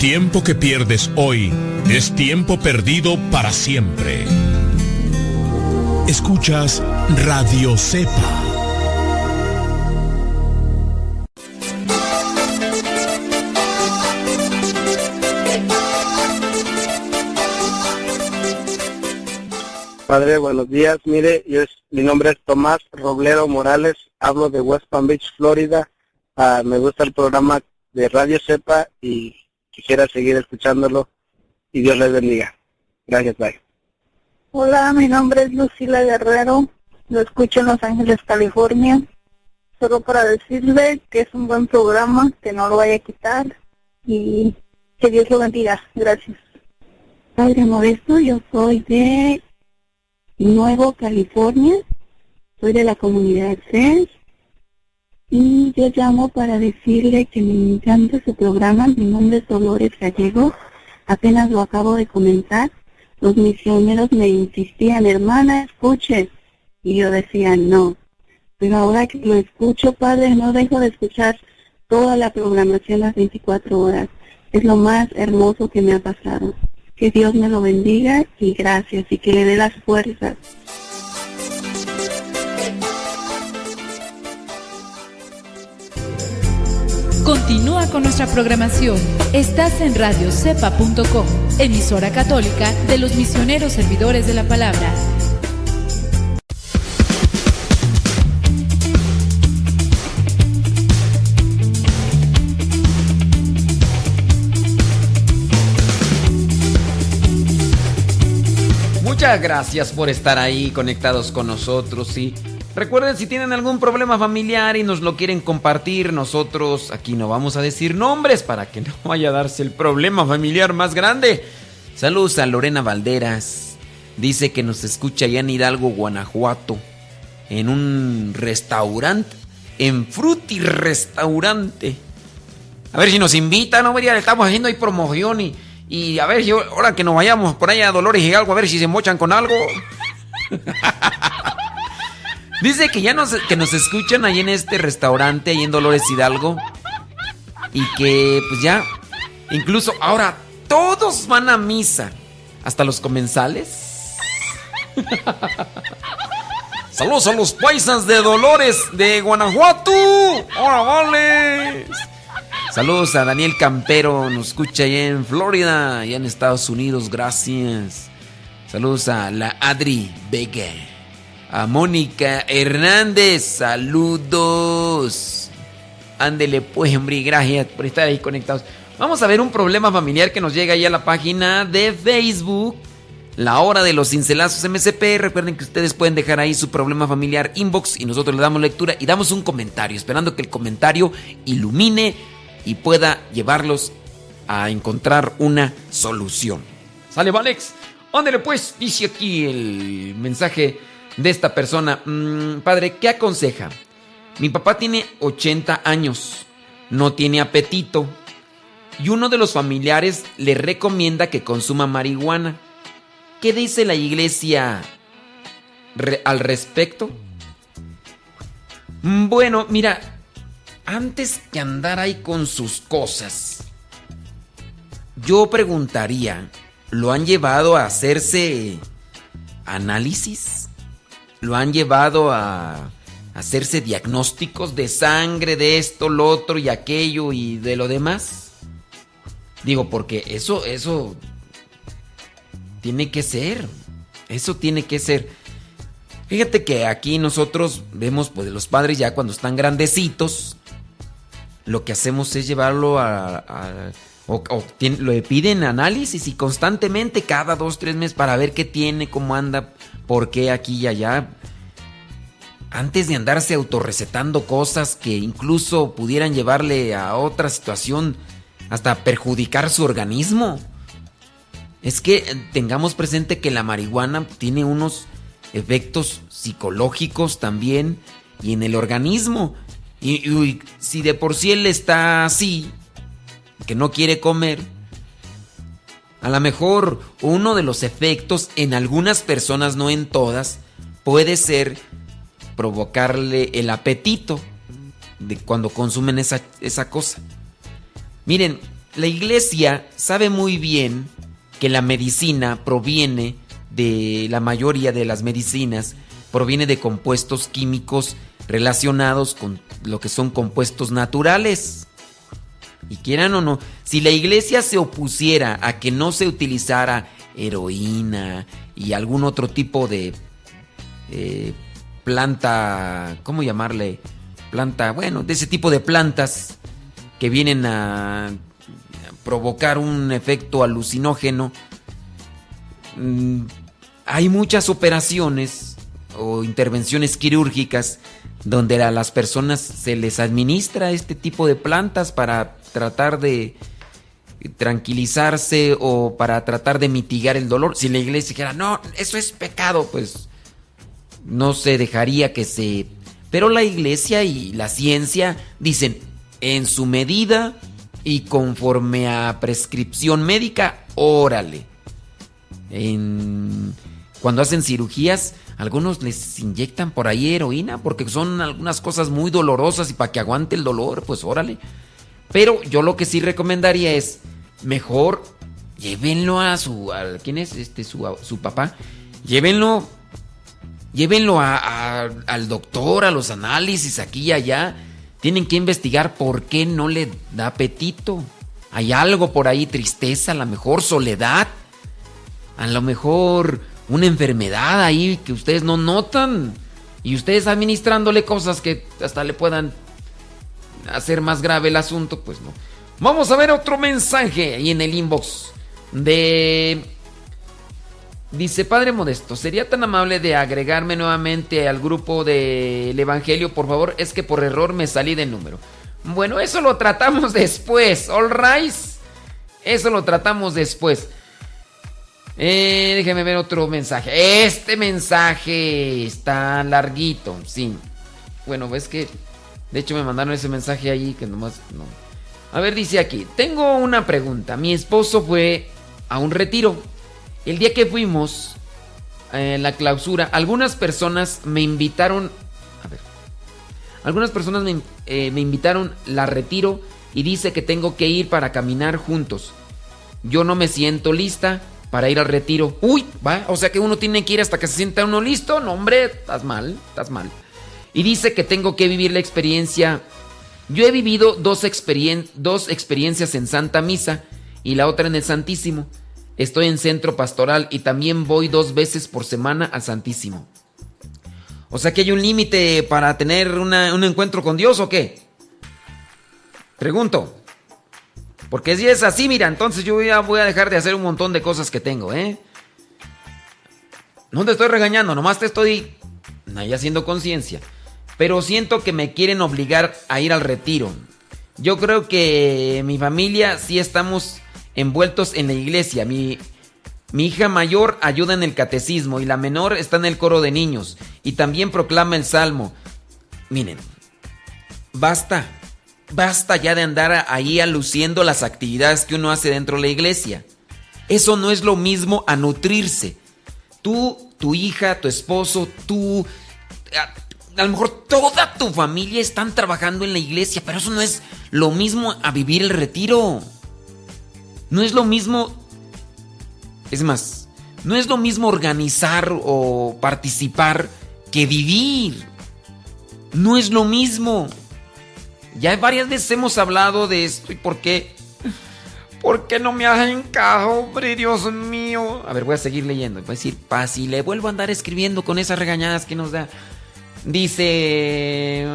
Tiempo que pierdes hoy es tiempo perdido para siempre. Escuchas Radio Cepa. Padre, buenos días. Mire, yo es, mi nombre es Tomás Robledo Morales, hablo de West Palm Beach, Florida. Ah, me gusta el programa de Radio Cepa y quisiera seguir escuchándolo y Dios les bendiga. Gracias, bye. Hola, mi nombre es Lucila Guerrero, lo escucho en Los Ángeles, California. Solo para decirle que es un buen programa, que no lo vaya a quitar y que Dios lo bendiga. Gracias. Padre Modesto, yo soy de Nuevo California, soy de la comunidad CES y yo llamo para decirle que me encanta su programa. Mi nombre es Dolores Gallego. Apenas lo acabo de comenzar. Los misioneros me insistían, hermana, escuche. Y yo decía, no. Pero ahora que lo escucho, padre, no dejo de escuchar toda la programación las 24 horas. Es lo más hermoso que me ha pasado. Que Dios me lo bendiga y gracias y que le dé las fuerzas. Continúa con nuestra programación. Estás en radiocepa.com, emisora católica de los misioneros servidores de la palabra. Muchas gracias por estar ahí conectados con nosotros y recuerden si tienen algún problema familiar y nos lo quieren compartir, nosotros aquí no vamos a decir nombres para que no vaya a darse el problema familiar más grande. Saludos a Lorena Valderas. Dice que nos escucha allá en Hidalgo, Guanajuato, en un restaurante, en Fruti Restaurante. A ver si nos invitan, no vería, estamos haciendo ahí promoción y, y a ver si ahora que nos vayamos por allá a Dolores y algo, a ver si se mochan con algo. Dice que ya nos, que nos escuchan ahí en este restaurante, ahí en Dolores Hidalgo. Y que pues ya, incluso ahora todos van a misa. Hasta los comensales. Saludos a los paisas de Dolores de Guanajuato. ¡Hola, vale! Saludos a Daniel Campero, nos escucha allá en Florida, allá en Estados Unidos, gracias. Saludos a la Adri Vega, a Mónica Hernández, saludos. Ándele pues, hombre, gracias por estar ahí conectados. Vamos a ver un problema familiar que nos llega ahí a la página de Facebook la hora de los cincelazos MCP. Recuerden que ustedes pueden dejar ahí su problema familiar inbox y nosotros le damos lectura y damos un comentario, esperando que el comentario ilumine y pueda llevarlos a encontrar una solución. ¿Sale, Valex? Ándale pues, dice aquí el mensaje de esta persona. Mm, padre, ¿qué aconseja? Mi papá tiene 80 años, no tiene apetito y uno de los familiares le recomienda que consuma marihuana. ¿Qué dice la iglesia al respecto? Mm, bueno, mira, antes que andar ahí con sus cosas, yo preguntaría, ¿lo han llevado a hacerse análisis? ¿Lo han llevado a hacerse diagnósticos de sangre, de esto, lo otro y aquello y de lo demás? Digo, porque eso, eso tiene que ser. Eso tiene que ser. Fíjate que aquí nosotros vemos, pues, los padres ya cuando están grandecitos, lo que hacemos es llevarlo a. o, le piden análisis y constantemente, cada dos, tres meses, para ver qué tiene, cómo anda, por qué aquí y allá. Antes de andarse autorrecetando cosas que incluso pudieran llevarle a otra situación, hasta perjudicar su organismo. Es que tengamos presente que la marihuana tiene unos efectos psicológicos también y en el organismo. Y, si de por sí él está así, que no quiere comer, a lo mejor uno de los efectos en algunas personas, no en todas, puede ser provocarle el apetito de cuando consumen esa, esa cosa. Miren, la iglesia sabe muy bien que la medicina proviene de la mayoría de las medicinas, proviene de compuestos químicos relacionados con lo que son compuestos naturales. Y quieran o no, si la iglesia se opusiera a que no se utilizara heroína y algún otro tipo de eh, planta, ¿cómo llamarle? Planta, bueno, de ese tipo de plantas que vienen a provocar un efecto alucinógeno. Mm, hay muchas operaciones o intervenciones quirúrgicas donde a las personas se les administra este tipo de plantas para tratar de tranquilizarse o para tratar de mitigar el dolor. Si la iglesia dijera, no, eso es pecado, pues no se dejaría que se... Pero la iglesia y la ciencia dicen, en su medida, y conforme a prescripción médica, órale. Cuando hacen cirugías, algunos les inyectan por ahí heroína porque son algunas cosas muy dolorosas y para que aguante el dolor, pues órale. Pero yo lo que sí recomendaría es mejor llévenlo a su quién es este su, su papá, llévenlo llévenlo al doctor, a los análisis aquí y allá tienen que investigar por qué no le da apetito. Hay algo por ahí, tristeza, a lo mejor soledad, a lo mejor una enfermedad ahí que ustedes no notan. Y ustedes administrándole cosas que hasta le puedan hacer más grave el asunto, pues no. Vamos a ver otro mensaje ahí en el inbox de Dice, Padre Modesto, ¿sería tan amable de agregarme nuevamente al grupo del Evangelio, por favor? Es que por error me salí del número. Bueno, eso lo tratamos después, all right? Eso lo tratamos después. Eh, déjeme ver otro mensaje. Este mensaje está larguito, sí. Bueno, ves que... De hecho me mandaron ese mensaje ahí que nomás... No. A ver, dice aquí, tengo una pregunta. Mi esposo fue a un retiro el día que fuimos en la clausura, algunas personas me invitaron. A ver. Algunas personas me, eh, me invitaron, la retiro y dice que tengo que ir para caminar juntos. Yo no me siento lista para ir al retiro. Uy, va, o sea que uno tiene que ir hasta que se sienta uno listo. No, hombre, estás mal, estás mal. Y dice que tengo que vivir la experiencia. Yo he vivido dos, dos experiencias en Santa Misa y la otra en el Santísimo. Estoy en centro pastoral y también voy dos veces por semana al Santísimo. O sea que hay un límite para tener un encuentro con Dios o qué? Pregunto. Porque si es así, mira, entonces yo ya voy a dejar de hacer un montón de cosas que tengo, ¿eh? No te estoy regañando, nomás te estoy ahí haciendo conciencia. Pero siento que me quieren obligar a ir al retiro. Yo creo que mi familia sí estamos envueltos en la iglesia. Mi, mi hija mayor ayuda en el catecismo y la menor está en el coro de niños y también proclama el salmo. Miren, basta, basta ya de andar ahí aluciendo las actividades que uno hace dentro de la iglesia. Eso no es lo mismo a nutrirse. Tú, tu hija, tu esposo, tú, a, lo mejor toda tu familia están trabajando en la iglesia, pero eso no es lo mismo a vivir el retiro. No es lo mismo, es más, no es lo mismo organizar o participar que vivir. No es lo mismo. Ya varias veces hemos hablado de esto y por qué. ¿Por qué no me hacen caso, hombre, Dios mío? A ver, voy a seguir leyendo. Voy a decir, paz y le vuelvo a andar escribiendo con esas regañadas que nos da. Dice,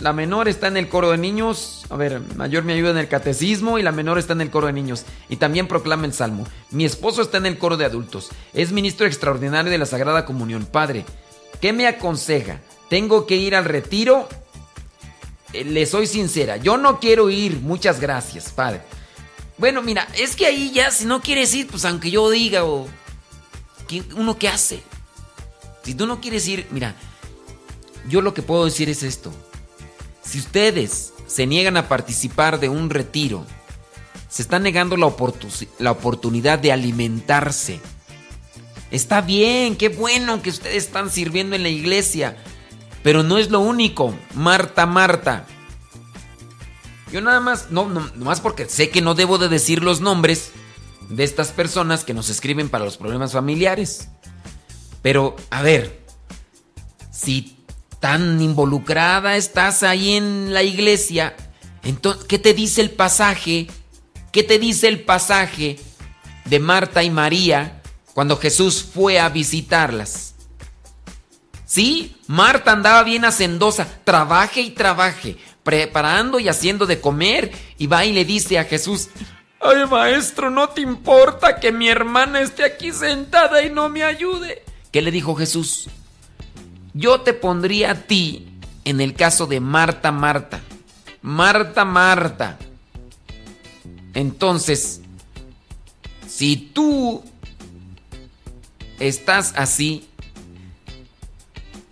la menor está en el coro de niños, a ver, mayor me ayuda en el catecismo y la menor está en el coro de niños y también proclama el salmo. Mi esposo está en el coro de adultos, es ministro extraordinario de la Sagrada Comunión. Padre, ¿qué me aconseja? ¿Tengo que ir al retiro? Eh, le soy sincera, yo no quiero ir, muchas gracias, padre. Bueno, mira, es que ahí ya, si no quieres ir, pues aunque yo diga o... ¿Uno qué hace? Si tú no quieres ir, mira, yo lo que puedo decir es esto. Si ustedes se niegan a participar de un retiro, se están negando la, la oportunidad de alimentarse. Está bien, qué bueno que ustedes están sirviendo en la iglesia, pero no es lo único. Marta, Marta. Yo nada más, no, más porque sé que no debo de decir los nombres de estas personas que nos escriben para los problemas familiares. Pero, a ver, si tan involucrada estás ahí en la iglesia, entonces, ¿qué te dice el pasaje? ¿Qué te dice el pasaje de Marta y María cuando Jesús fue a visitarlas? Sí, Marta andaba bien hacendosa, trabaje y trabaje, preparando y haciendo de comer, y va y le dice a Jesús, ay maestro, ¿no te importa que mi hermana esté aquí sentada y no me ayude? ¿Qué le dijo Jesús? Yo te pondría a ti en el caso de Marta, Marta. Marta, Marta. Entonces, si tú estás así,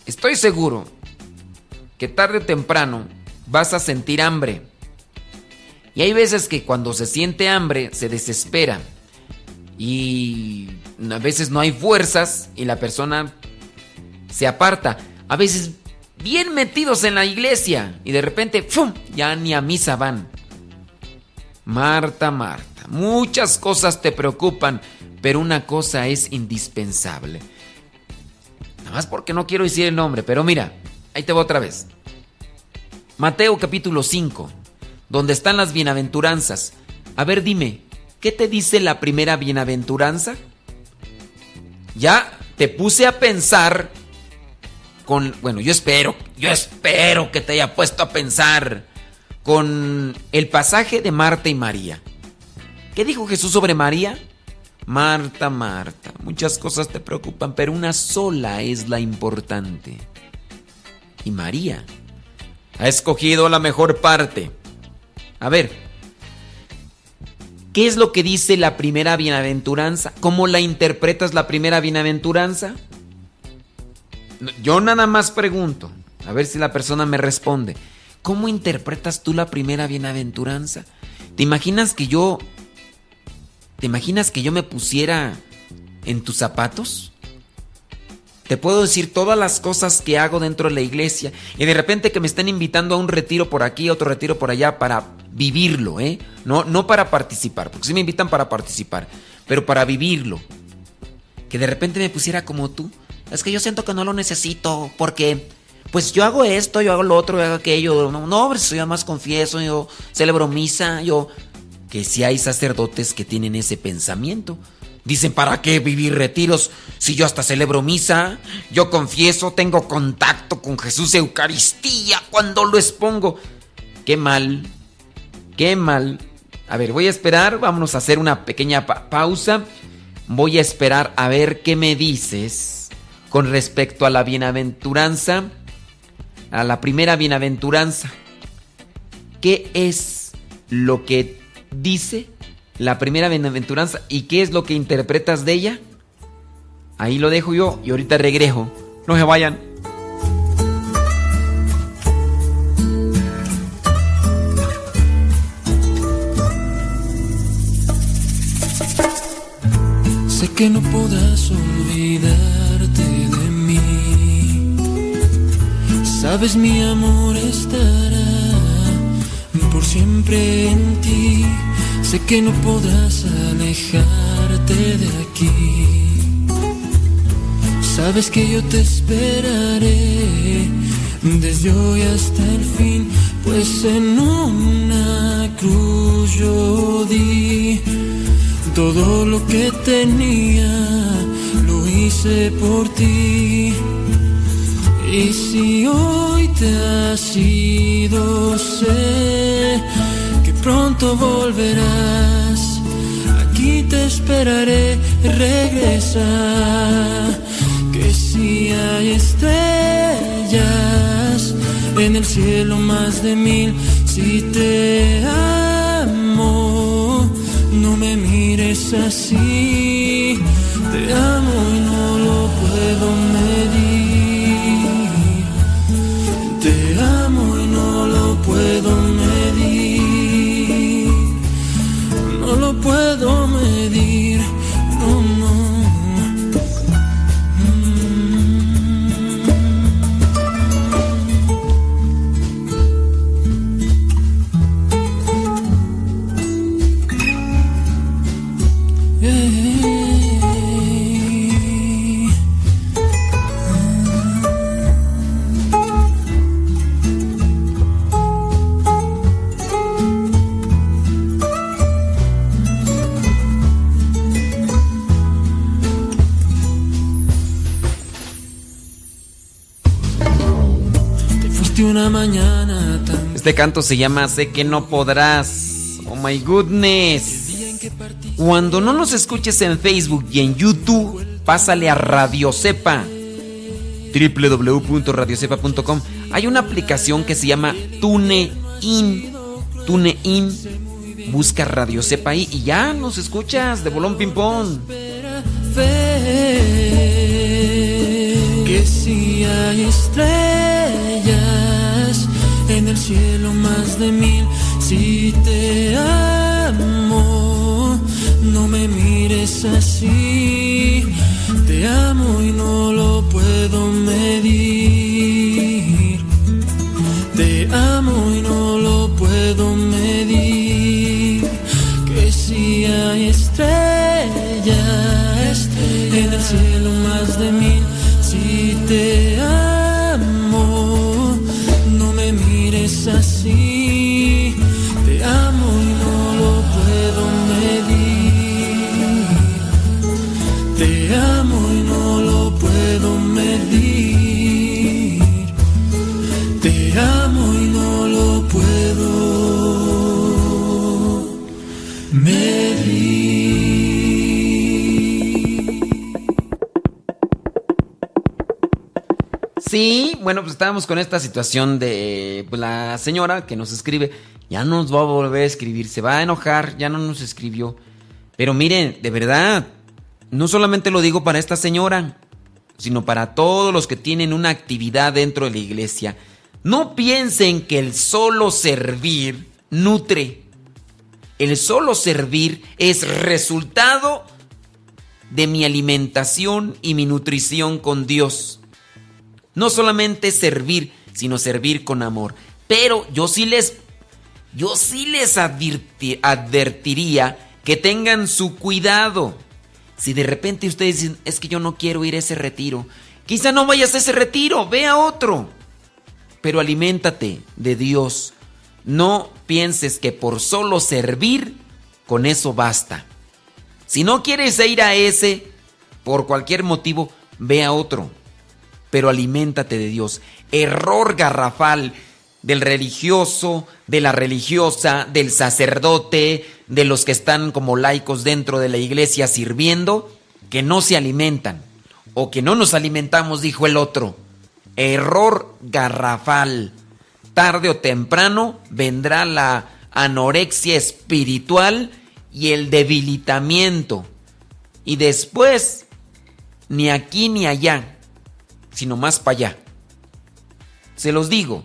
estoy seguro que tarde o temprano vas a sentir hambre. Y hay veces que cuando se siente hambre se desespera. Y a veces no hay fuerzas y la persona se aparta. A veces bien metidos en la iglesia y de repente, ¡fum! Ya ni a misa van. Marta, Marta, muchas cosas te preocupan, pero una cosa es indispensable. Más porque no quiero decir el nombre, pero mira, ahí te voy otra vez. Mateo capítulo 5, donde están las bienaventuranzas. A ver, dime, ¿qué te dice la primera bienaventuranza? Ya te puse a pensar con, bueno, yo espero, yo espero que te haya puesto a pensar con el pasaje de Marta y María. ¿Qué dijo Jesús sobre María? Marta, Marta, muchas cosas te preocupan, pero una sola es la importante. Y María ha escogido la mejor parte. A ver, ¿qué es lo que dice la primera bienaventuranza? ¿Cómo la interpretas la primera bienaventuranza? Yo nada más pregunto, a ver si la persona me responde. ¿Cómo interpretas tú la primera bienaventuranza? ¿Te imaginas que yo... ¿Te imaginas que yo me pusiera en tus zapatos? Te puedo decir todas las cosas que hago dentro de la iglesia y de repente que me estén invitando a un retiro por aquí, otro retiro por allá para vivirlo, ¿eh? No, no para participar, porque si me invitan para participar, pero para vivirlo. Que de repente me pusiera como tú. Es que yo siento que no lo necesito porque pues yo hago esto, yo hago lo otro, yo hago aquello. No, no, yo más confieso, yo celebro misa, yo... Que si hay sacerdotes que tienen ese pensamiento. Dicen, ¿para qué vivir retiros si yo hasta celebro misa? Yo confieso, tengo contacto con Jesús Eucaristía cuando lo expongo. Qué mal, qué mal. A ver, voy a esperar, vámonos a hacer una pequeña pausa. Voy a esperar a ver qué me dices con respecto a la bienaventuranza a la primera bienaventuranza. ¿Qué es lo que dice la primera bienaventuranza y qué es lo que interpretas de ella? Ahí lo dejo yo y ahorita regreso. No se vayan. Sé que no podrás olvidarte de Sabes mi amor estará por siempre en ti. Sé que no podrás alejarte de aquí. Sabes que yo te esperaré desde hoy hasta el fin, pues en una cruz yo di todo lo que tenía, lo hice por ti. Y si hoy te has ido, sé pronto volverás. Aquí te esperaré, regresa. Que si hay estrellas en el cielo más de mil, si te amo, no me mires así. Te amo y no lo puedo medir. Este canto se llama Sé que no podrás. Oh my goodness. Cuando no nos escuches en Facebook y en YouTube, pásale a Radio Cepa. www.radiocepa.com. Hay una aplicación que se llama TuneIn. TuneIn. Busca Radio Cepa ahí y ya nos escuchas de bolón ping pong. Que si hay estrellas en el cielo más de mil. Si te amo, no me mires así. Te amo y no lo puedo medir. Te amo y no lo puedo medir. Que si hay estrellas en el cielo más de mil. Si te Sí, bueno, pues estábamos con esta situación de pues, la señora que nos escribe. Ya nos va a volver a escribir, se va a enojar, ya no nos escribió. Pero miren, de verdad, no solamente lo digo para esta señora, sino para todos los que tienen una actividad dentro de la iglesia. No piensen que el solo servir nutre. El solo servir es resultado de mi alimentación y mi nutrición con Dios. No solamente servir, sino servir con amor. Pero yo sí les, yo sí les advertiría que tengan su cuidado. Si de repente ustedes dicen, es que yo no quiero ir a ese retiro, quizá no vayas a ese retiro, ve a otro. Pero aliméntate de Dios. No pienses que por solo servir, con eso basta. Si no quieres ir a ese, por cualquier motivo, ve a otro. Pero aliméntate de Dios. Error garrafal del religioso, de la religiosa, del sacerdote, de los que están como laicos dentro de la iglesia sirviendo, que no se alimentan. O que no nos alimentamos, dijo el otro. Error garrafal. Tarde o temprano vendrá la anorexia espiritual y el debilitamiento. Y después, ni aquí ni allá, sino más para allá. Se los digo,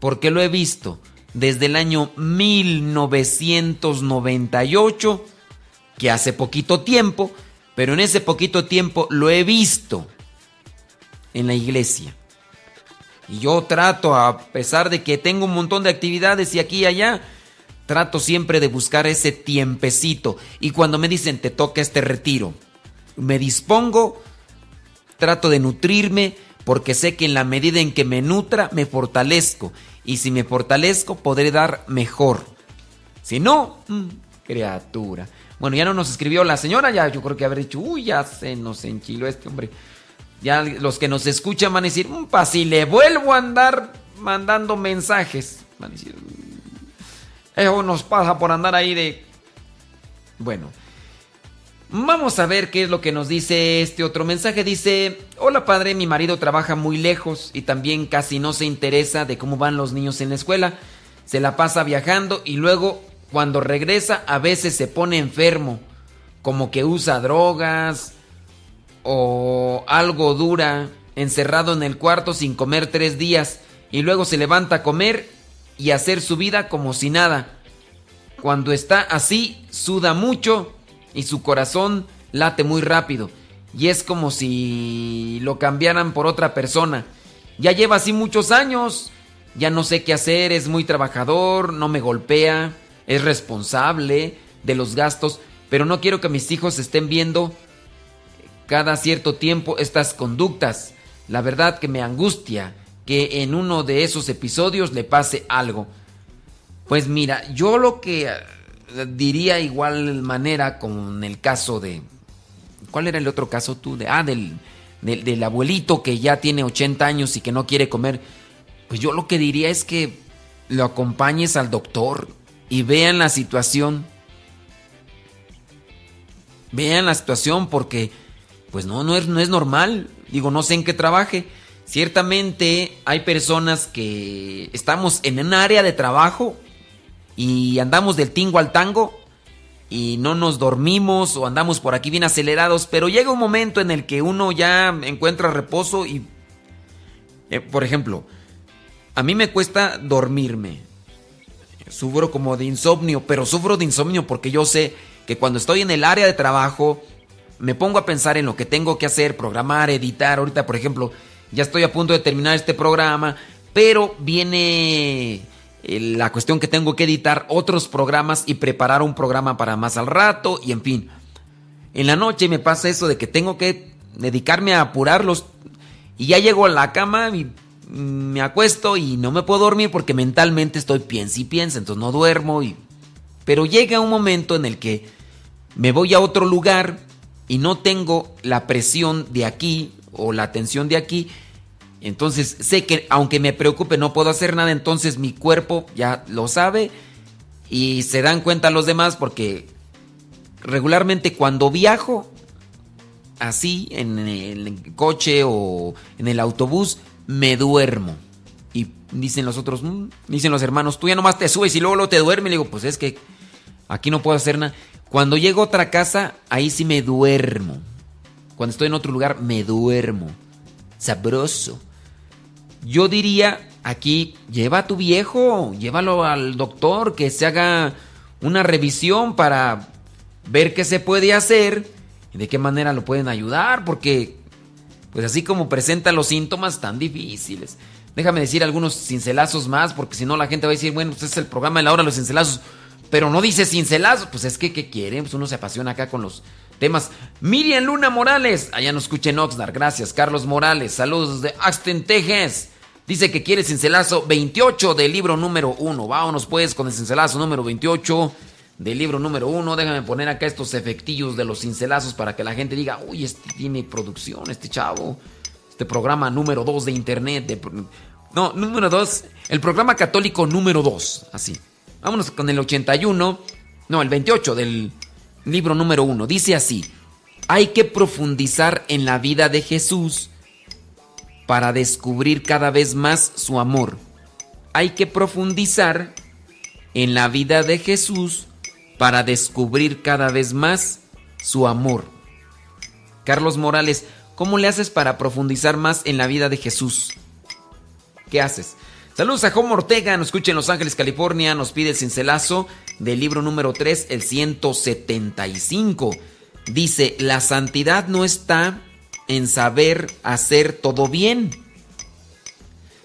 porque lo he visto desde el año 1998, que hace poquito tiempo, pero en ese poquito tiempo lo he visto en la iglesia. Y yo trato, a pesar de que tengo un montón de actividades y aquí y allá, trato siempre de buscar ese tiempecito. Y cuando me dicen, te toca este retiro, me dispongo, trato de nutrirme, porque sé que en la medida en que me nutra, me fortalezco. Y si me fortalezco, podré dar mejor. Si no, mm, criatura. Bueno, ya no nos escribió la señora, ya yo creo que haber dicho, uy, ya se nos enchiló este hombre. Ya los que nos escuchan van a decir, un pa, si le vuelvo a andar mandando mensajes. Van a decir, mm, eso nos pasa por andar ahí de... Bueno, vamos a ver qué es lo que nos dice este otro mensaje. Dice, hola padre, mi marido trabaja muy lejos y también casi no se interesa de cómo van los niños en la escuela. Se la pasa viajando y luego cuando regresa a veces se pone enfermo, como que usa drogas, o algo dura, encerrado en el cuarto sin comer tres días y luego se levanta a comer y hacer su vida como si nada. Cuando está así, suda mucho y su corazón late muy rápido y es como si lo cambiaran por otra persona. Ya lleva así muchos años, ya no sé qué hacer, es muy trabajador, no me golpea, es responsable de los gastos, pero no quiero que mis hijos estén viendo cada cierto tiempo estas conductas. La verdad que me angustia que en uno de esos episodios le pase algo. Pues mira, yo lo que diría igual manera con el caso de... ¿Cuál era el otro caso tú? De, ah, del, del, abuelito que ya tiene 80 años y que no quiere comer. Pues yo lo que diría es que lo acompañes al doctor y vean la situación. Vean la situación porque pues no, no es, no es normal. Digo, no sé en qué trabaje. Ciertamente hay personas que estamos en un área de trabajo y andamos del tingo al tango y no nos dormimos o andamos por aquí bien acelerados, pero llega un momento en el que uno ya encuentra reposo y, eh, por ejemplo, a mí me cuesta dormirme. Sufro como de insomnio, pero sufro de insomnio porque yo sé que cuando estoy en el área de trabajo, me pongo a pensar en lo que tengo que hacer, programar, editar. Ahorita, por ejemplo, ya estoy a punto de terminar este programa, pero viene la cuestión que tengo que editar otros programas y preparar un programa para más al rato y en fin. En la noche me pasa eso de que tengo que dedicarme a apurarlos y ya llego a la cama y me acuesto y no me puedo dormir porque mentalmente estoy piensa y piensa, entonces no duermo y pero llega un momento en el que me voy a otro lugar y no tengo la presión de aquí o la tensión de aquí, entonces sé que aunque me preocupe no puedo hacer nada, entonces mi cuerpo ya lo sabe y se dan cuenta los demás porque regularmente cuando viajo así en el coche o en el autobús me duermo. Y dicen los otros, mm", dicen los hermanos, tú ya nomás te subes y luego, luego te duermes. Y le digo, pues es que aquí no puedo hacer nada. Cuando llego a otra casa, ahí sí me duermo. Cuando estoy en otro lugar, me duermo. Sabroso. Yo diría, aquí, lleva a tu viejo, llévalo al doctor, que se haga una revisión para ver qué se puede hacer y de qué manera lo pueden ayudar, porque, pues así como presenta los síntomas tan difíciles. Déjame decir algunos cincelazos más, porque si no la gente va a decir, bueno, este es el programa de la hora de los cincelazos. pero no dice cincelazo. Pues es que, ¿qué quiere? Pues uno se apasiona acá con los temas. Miriam Luna Morales, allá nos escuchen Oxnard, gracias. Carlos Morales, saludos de Axten, Texas. Dice que quiere cincelazo 28 del libro número 1. Vámonos pues con el cincelazo número 28 del libro número 1. Déjame poner acá estos efectillos de los cincelazos para que la gente diga, uy, este tiene producción, este chavo. Este programa número 2 de internet. De, no, número 2. El programa católico número 2. Así. Vámonos con el 81. No, el 28 del libro número 1. Dice así. Hay que profundizar en la vida de Jesús para descubrir cada vez más su amor. Hay que profundizar en la vida de Jesús para descubrir cada vez más su amor. Carlos Morales, ¿cómo le haces para profundizar más en la vida de Jesús? ¿Qué haces? Saludos a Juan Ortega, nos escucha en Los Ángeles, California, nos pide el cincelazo del libro número 3, el 175. Dice, la santidad no está en saber hacer todo bien,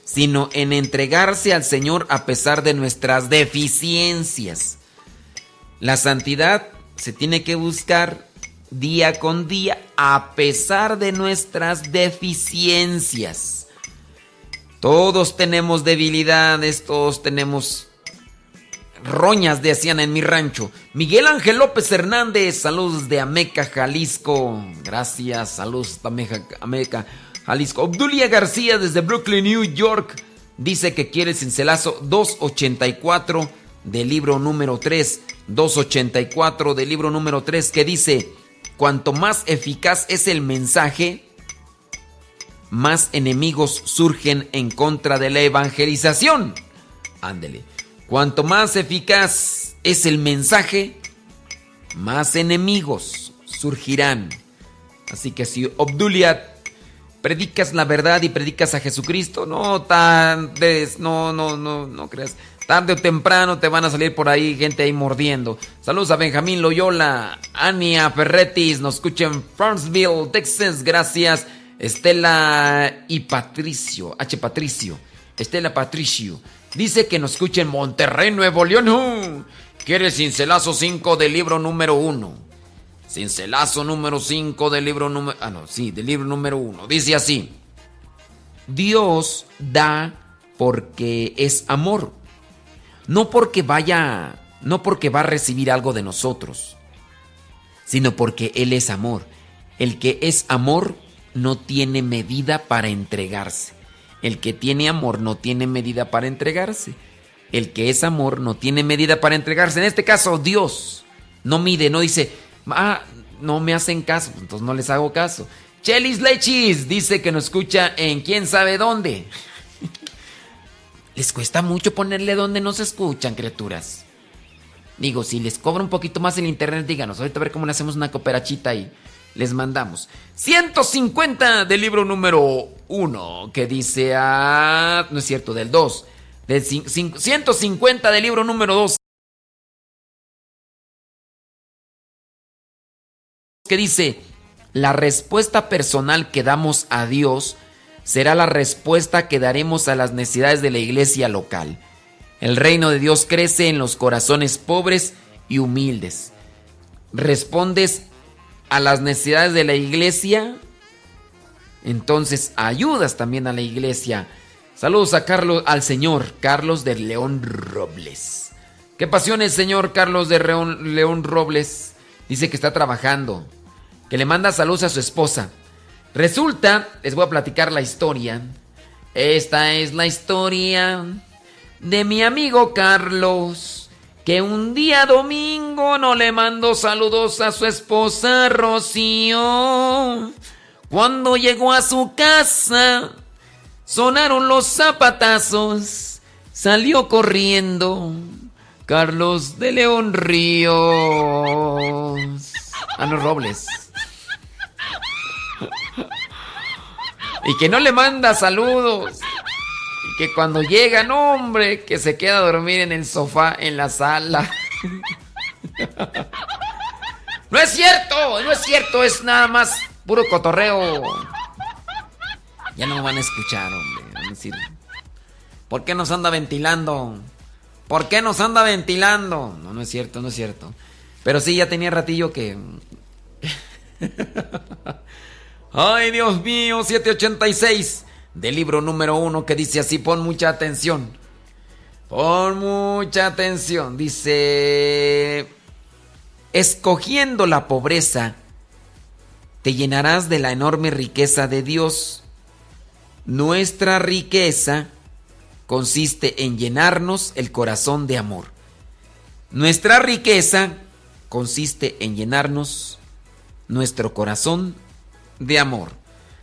sino en entregarse al Señor a pesar de nuestras deficiencias. La santidad se tiene que buscar día con día a pesar de nuestras deficiencias. Todos tenemos debilidades, todos tenemos roñas, decían en mi rancho. Miguel Ángel López Hernández, saludos de Ameca, Jalisco. Gracias, saludos de Ameca, Jalisco. Obdulia García desde Brooklyn, New York, dice que quiere cincelazo 284 del libro número 3. 284 del libro número 3 que dice, cuanto más eficaz es el mensaje, más enemigos surgen en contra de la evangelización. Ándele. Cuanto más eficaz es el mensaje, más enemigos surgirán. Así que si Obdulia predicas la verdad y predicas a Jesucristo, no tan no no no no creas. Tarde o temprano te van a salir por ahí gente ahí mordiendo. Saludos a Benjamín Loyola, Ania Ferretis, nos escuchan en Farmsville, Texas, gracias. Estela y Patricio, H. Patricio, Estela Patricio. Dice que nos escuche en Monterrey, Nuevo León. Quiere cincelazo 5 del libro número 1. Cincelazo número 5 del libro número... Ah, no, sí, del libro número 1. Dice así. Dios da porque es amor. No porque vaya... No porque va a recibir algo de nosotros. Sino porque Él es amor. El que es amor no tiene medida para entregarse. El que tiene amor no tiene medida para entregarse. El que es amor no tiene medida para entregarse. En este caso, Dios no mide, no dice, ah, no me hacen caso, entonces no les hago caso. Chelis Lechis dice que nos escucha en quién sabe dónde. les cuesta mucho ponerle donde nos escuchan, criaturas. Digo, si les cobra un poquito más el internet, díganos. Ahorita a ver cómo le hacemos una cooperachita ahí les mandamos. 150 del libro número 1, que dice, ah, no es cierto, del 2. Del 150 del libro número 2. Que dice, la respuesta personal que damos a Dios será la respuesta que daremos a las necesidades de la iglesia local. El reino de Dios crece en los corazones pobres y humildes. Respondes a las necesidades de la iglesia, entonces ayudas también a la iglesia. Saludos a Carlos, al señor Carlos de León Robles. ¿Qué pasiones, señor Carlos de León, León Robles? Dice que está trabajando, que le manda saludos a su esposa. Resulta, les voy a platicar la historia. Esta es la historia de mi amigo Carlos que un día domingo no le mandó saludos a su esposa Rocío. Cuando llegó a su casa, sonaron los zapatazos, salió corriendo Carlos de León Ríos. Ah, no, Robles. Y que no le manda saludos que cuando llega, no hombre, que se queda a dormir en el sofá en la sala. No es cierto, no es cierto, es nada más puro cotorreo. Ya no me van a escuchar, hombre. A decir, ¿por qué nos anda ventilando? ¿Por qué nos anda ventilando? No, no es cierto, no es cierto. Pero sí, ya tenía ratillo que... Ay, Dios mío, 786 del libro número uno que dice así, pon mucha atención. Pon mucha atención. Dice, escogiendo la pobreza, te llenarás de la enorme riqueza de Dios. Nuestra riqueza consiste en llenarnos el corazón de amor. Nuestra riqueza consiste en llenarnos nuestro corazón de amor.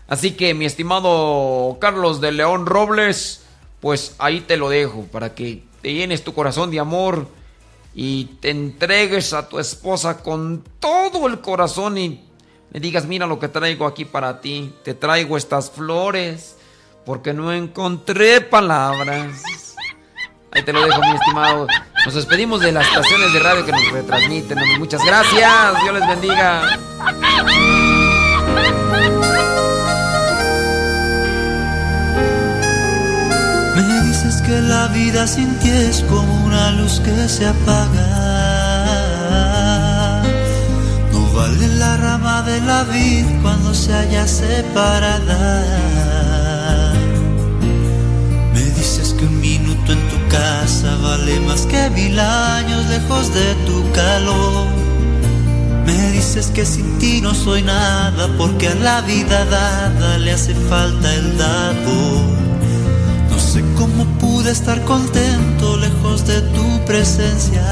Así que mi estimado Carlos de León Robles, pues ahí te lo dejo para que te llenes tu corazón de amor y te entregues a tu esposa con todo el corazón y le digas, mira lo que traigo aquí para ti, te traigo estas flores porque no encontré palabras. Ahí te lo dejo, mi estimado. Nos despedimos de las estaciones de radio que nos retransmiten. Muchas gracias. Dios les bendiga. Que la vida sin ti es como una luz que se apaga. No vale la rama de la vid cuando se haya separada que un minuto en tu casa vale más que mil años lejos de tu calor. Me dices que sin ti no soy nada porque a la vida dada le hace falta el dado. No sé cómo pude estar contento lejos de tu presencia.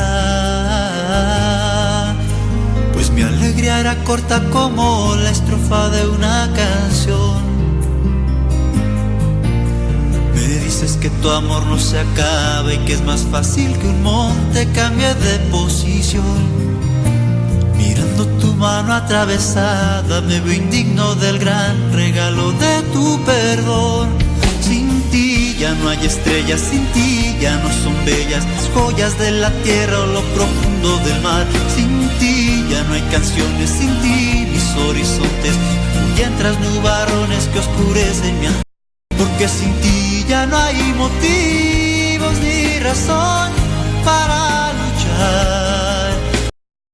Pues mi alegría era corta como la estrofa de una canción. dices que tu amor no se acaba y que es más fácil que un monte cambie de posición. Mirando tu mano atravesada, me veo indigno del gran regalo de tu perdón. Ya no hay estrellas sin ti, ya no son bellas las joyas de la tierra o lo profundo del mar. Sin ti, ya no hay canciones sin ti, mis horizontes huyen tras nubarrones que oscurecen mi Porque sin ti ya no hay motivos ni razón para luchar.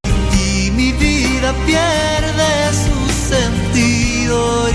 Sin ti mi vida pierde su sentido.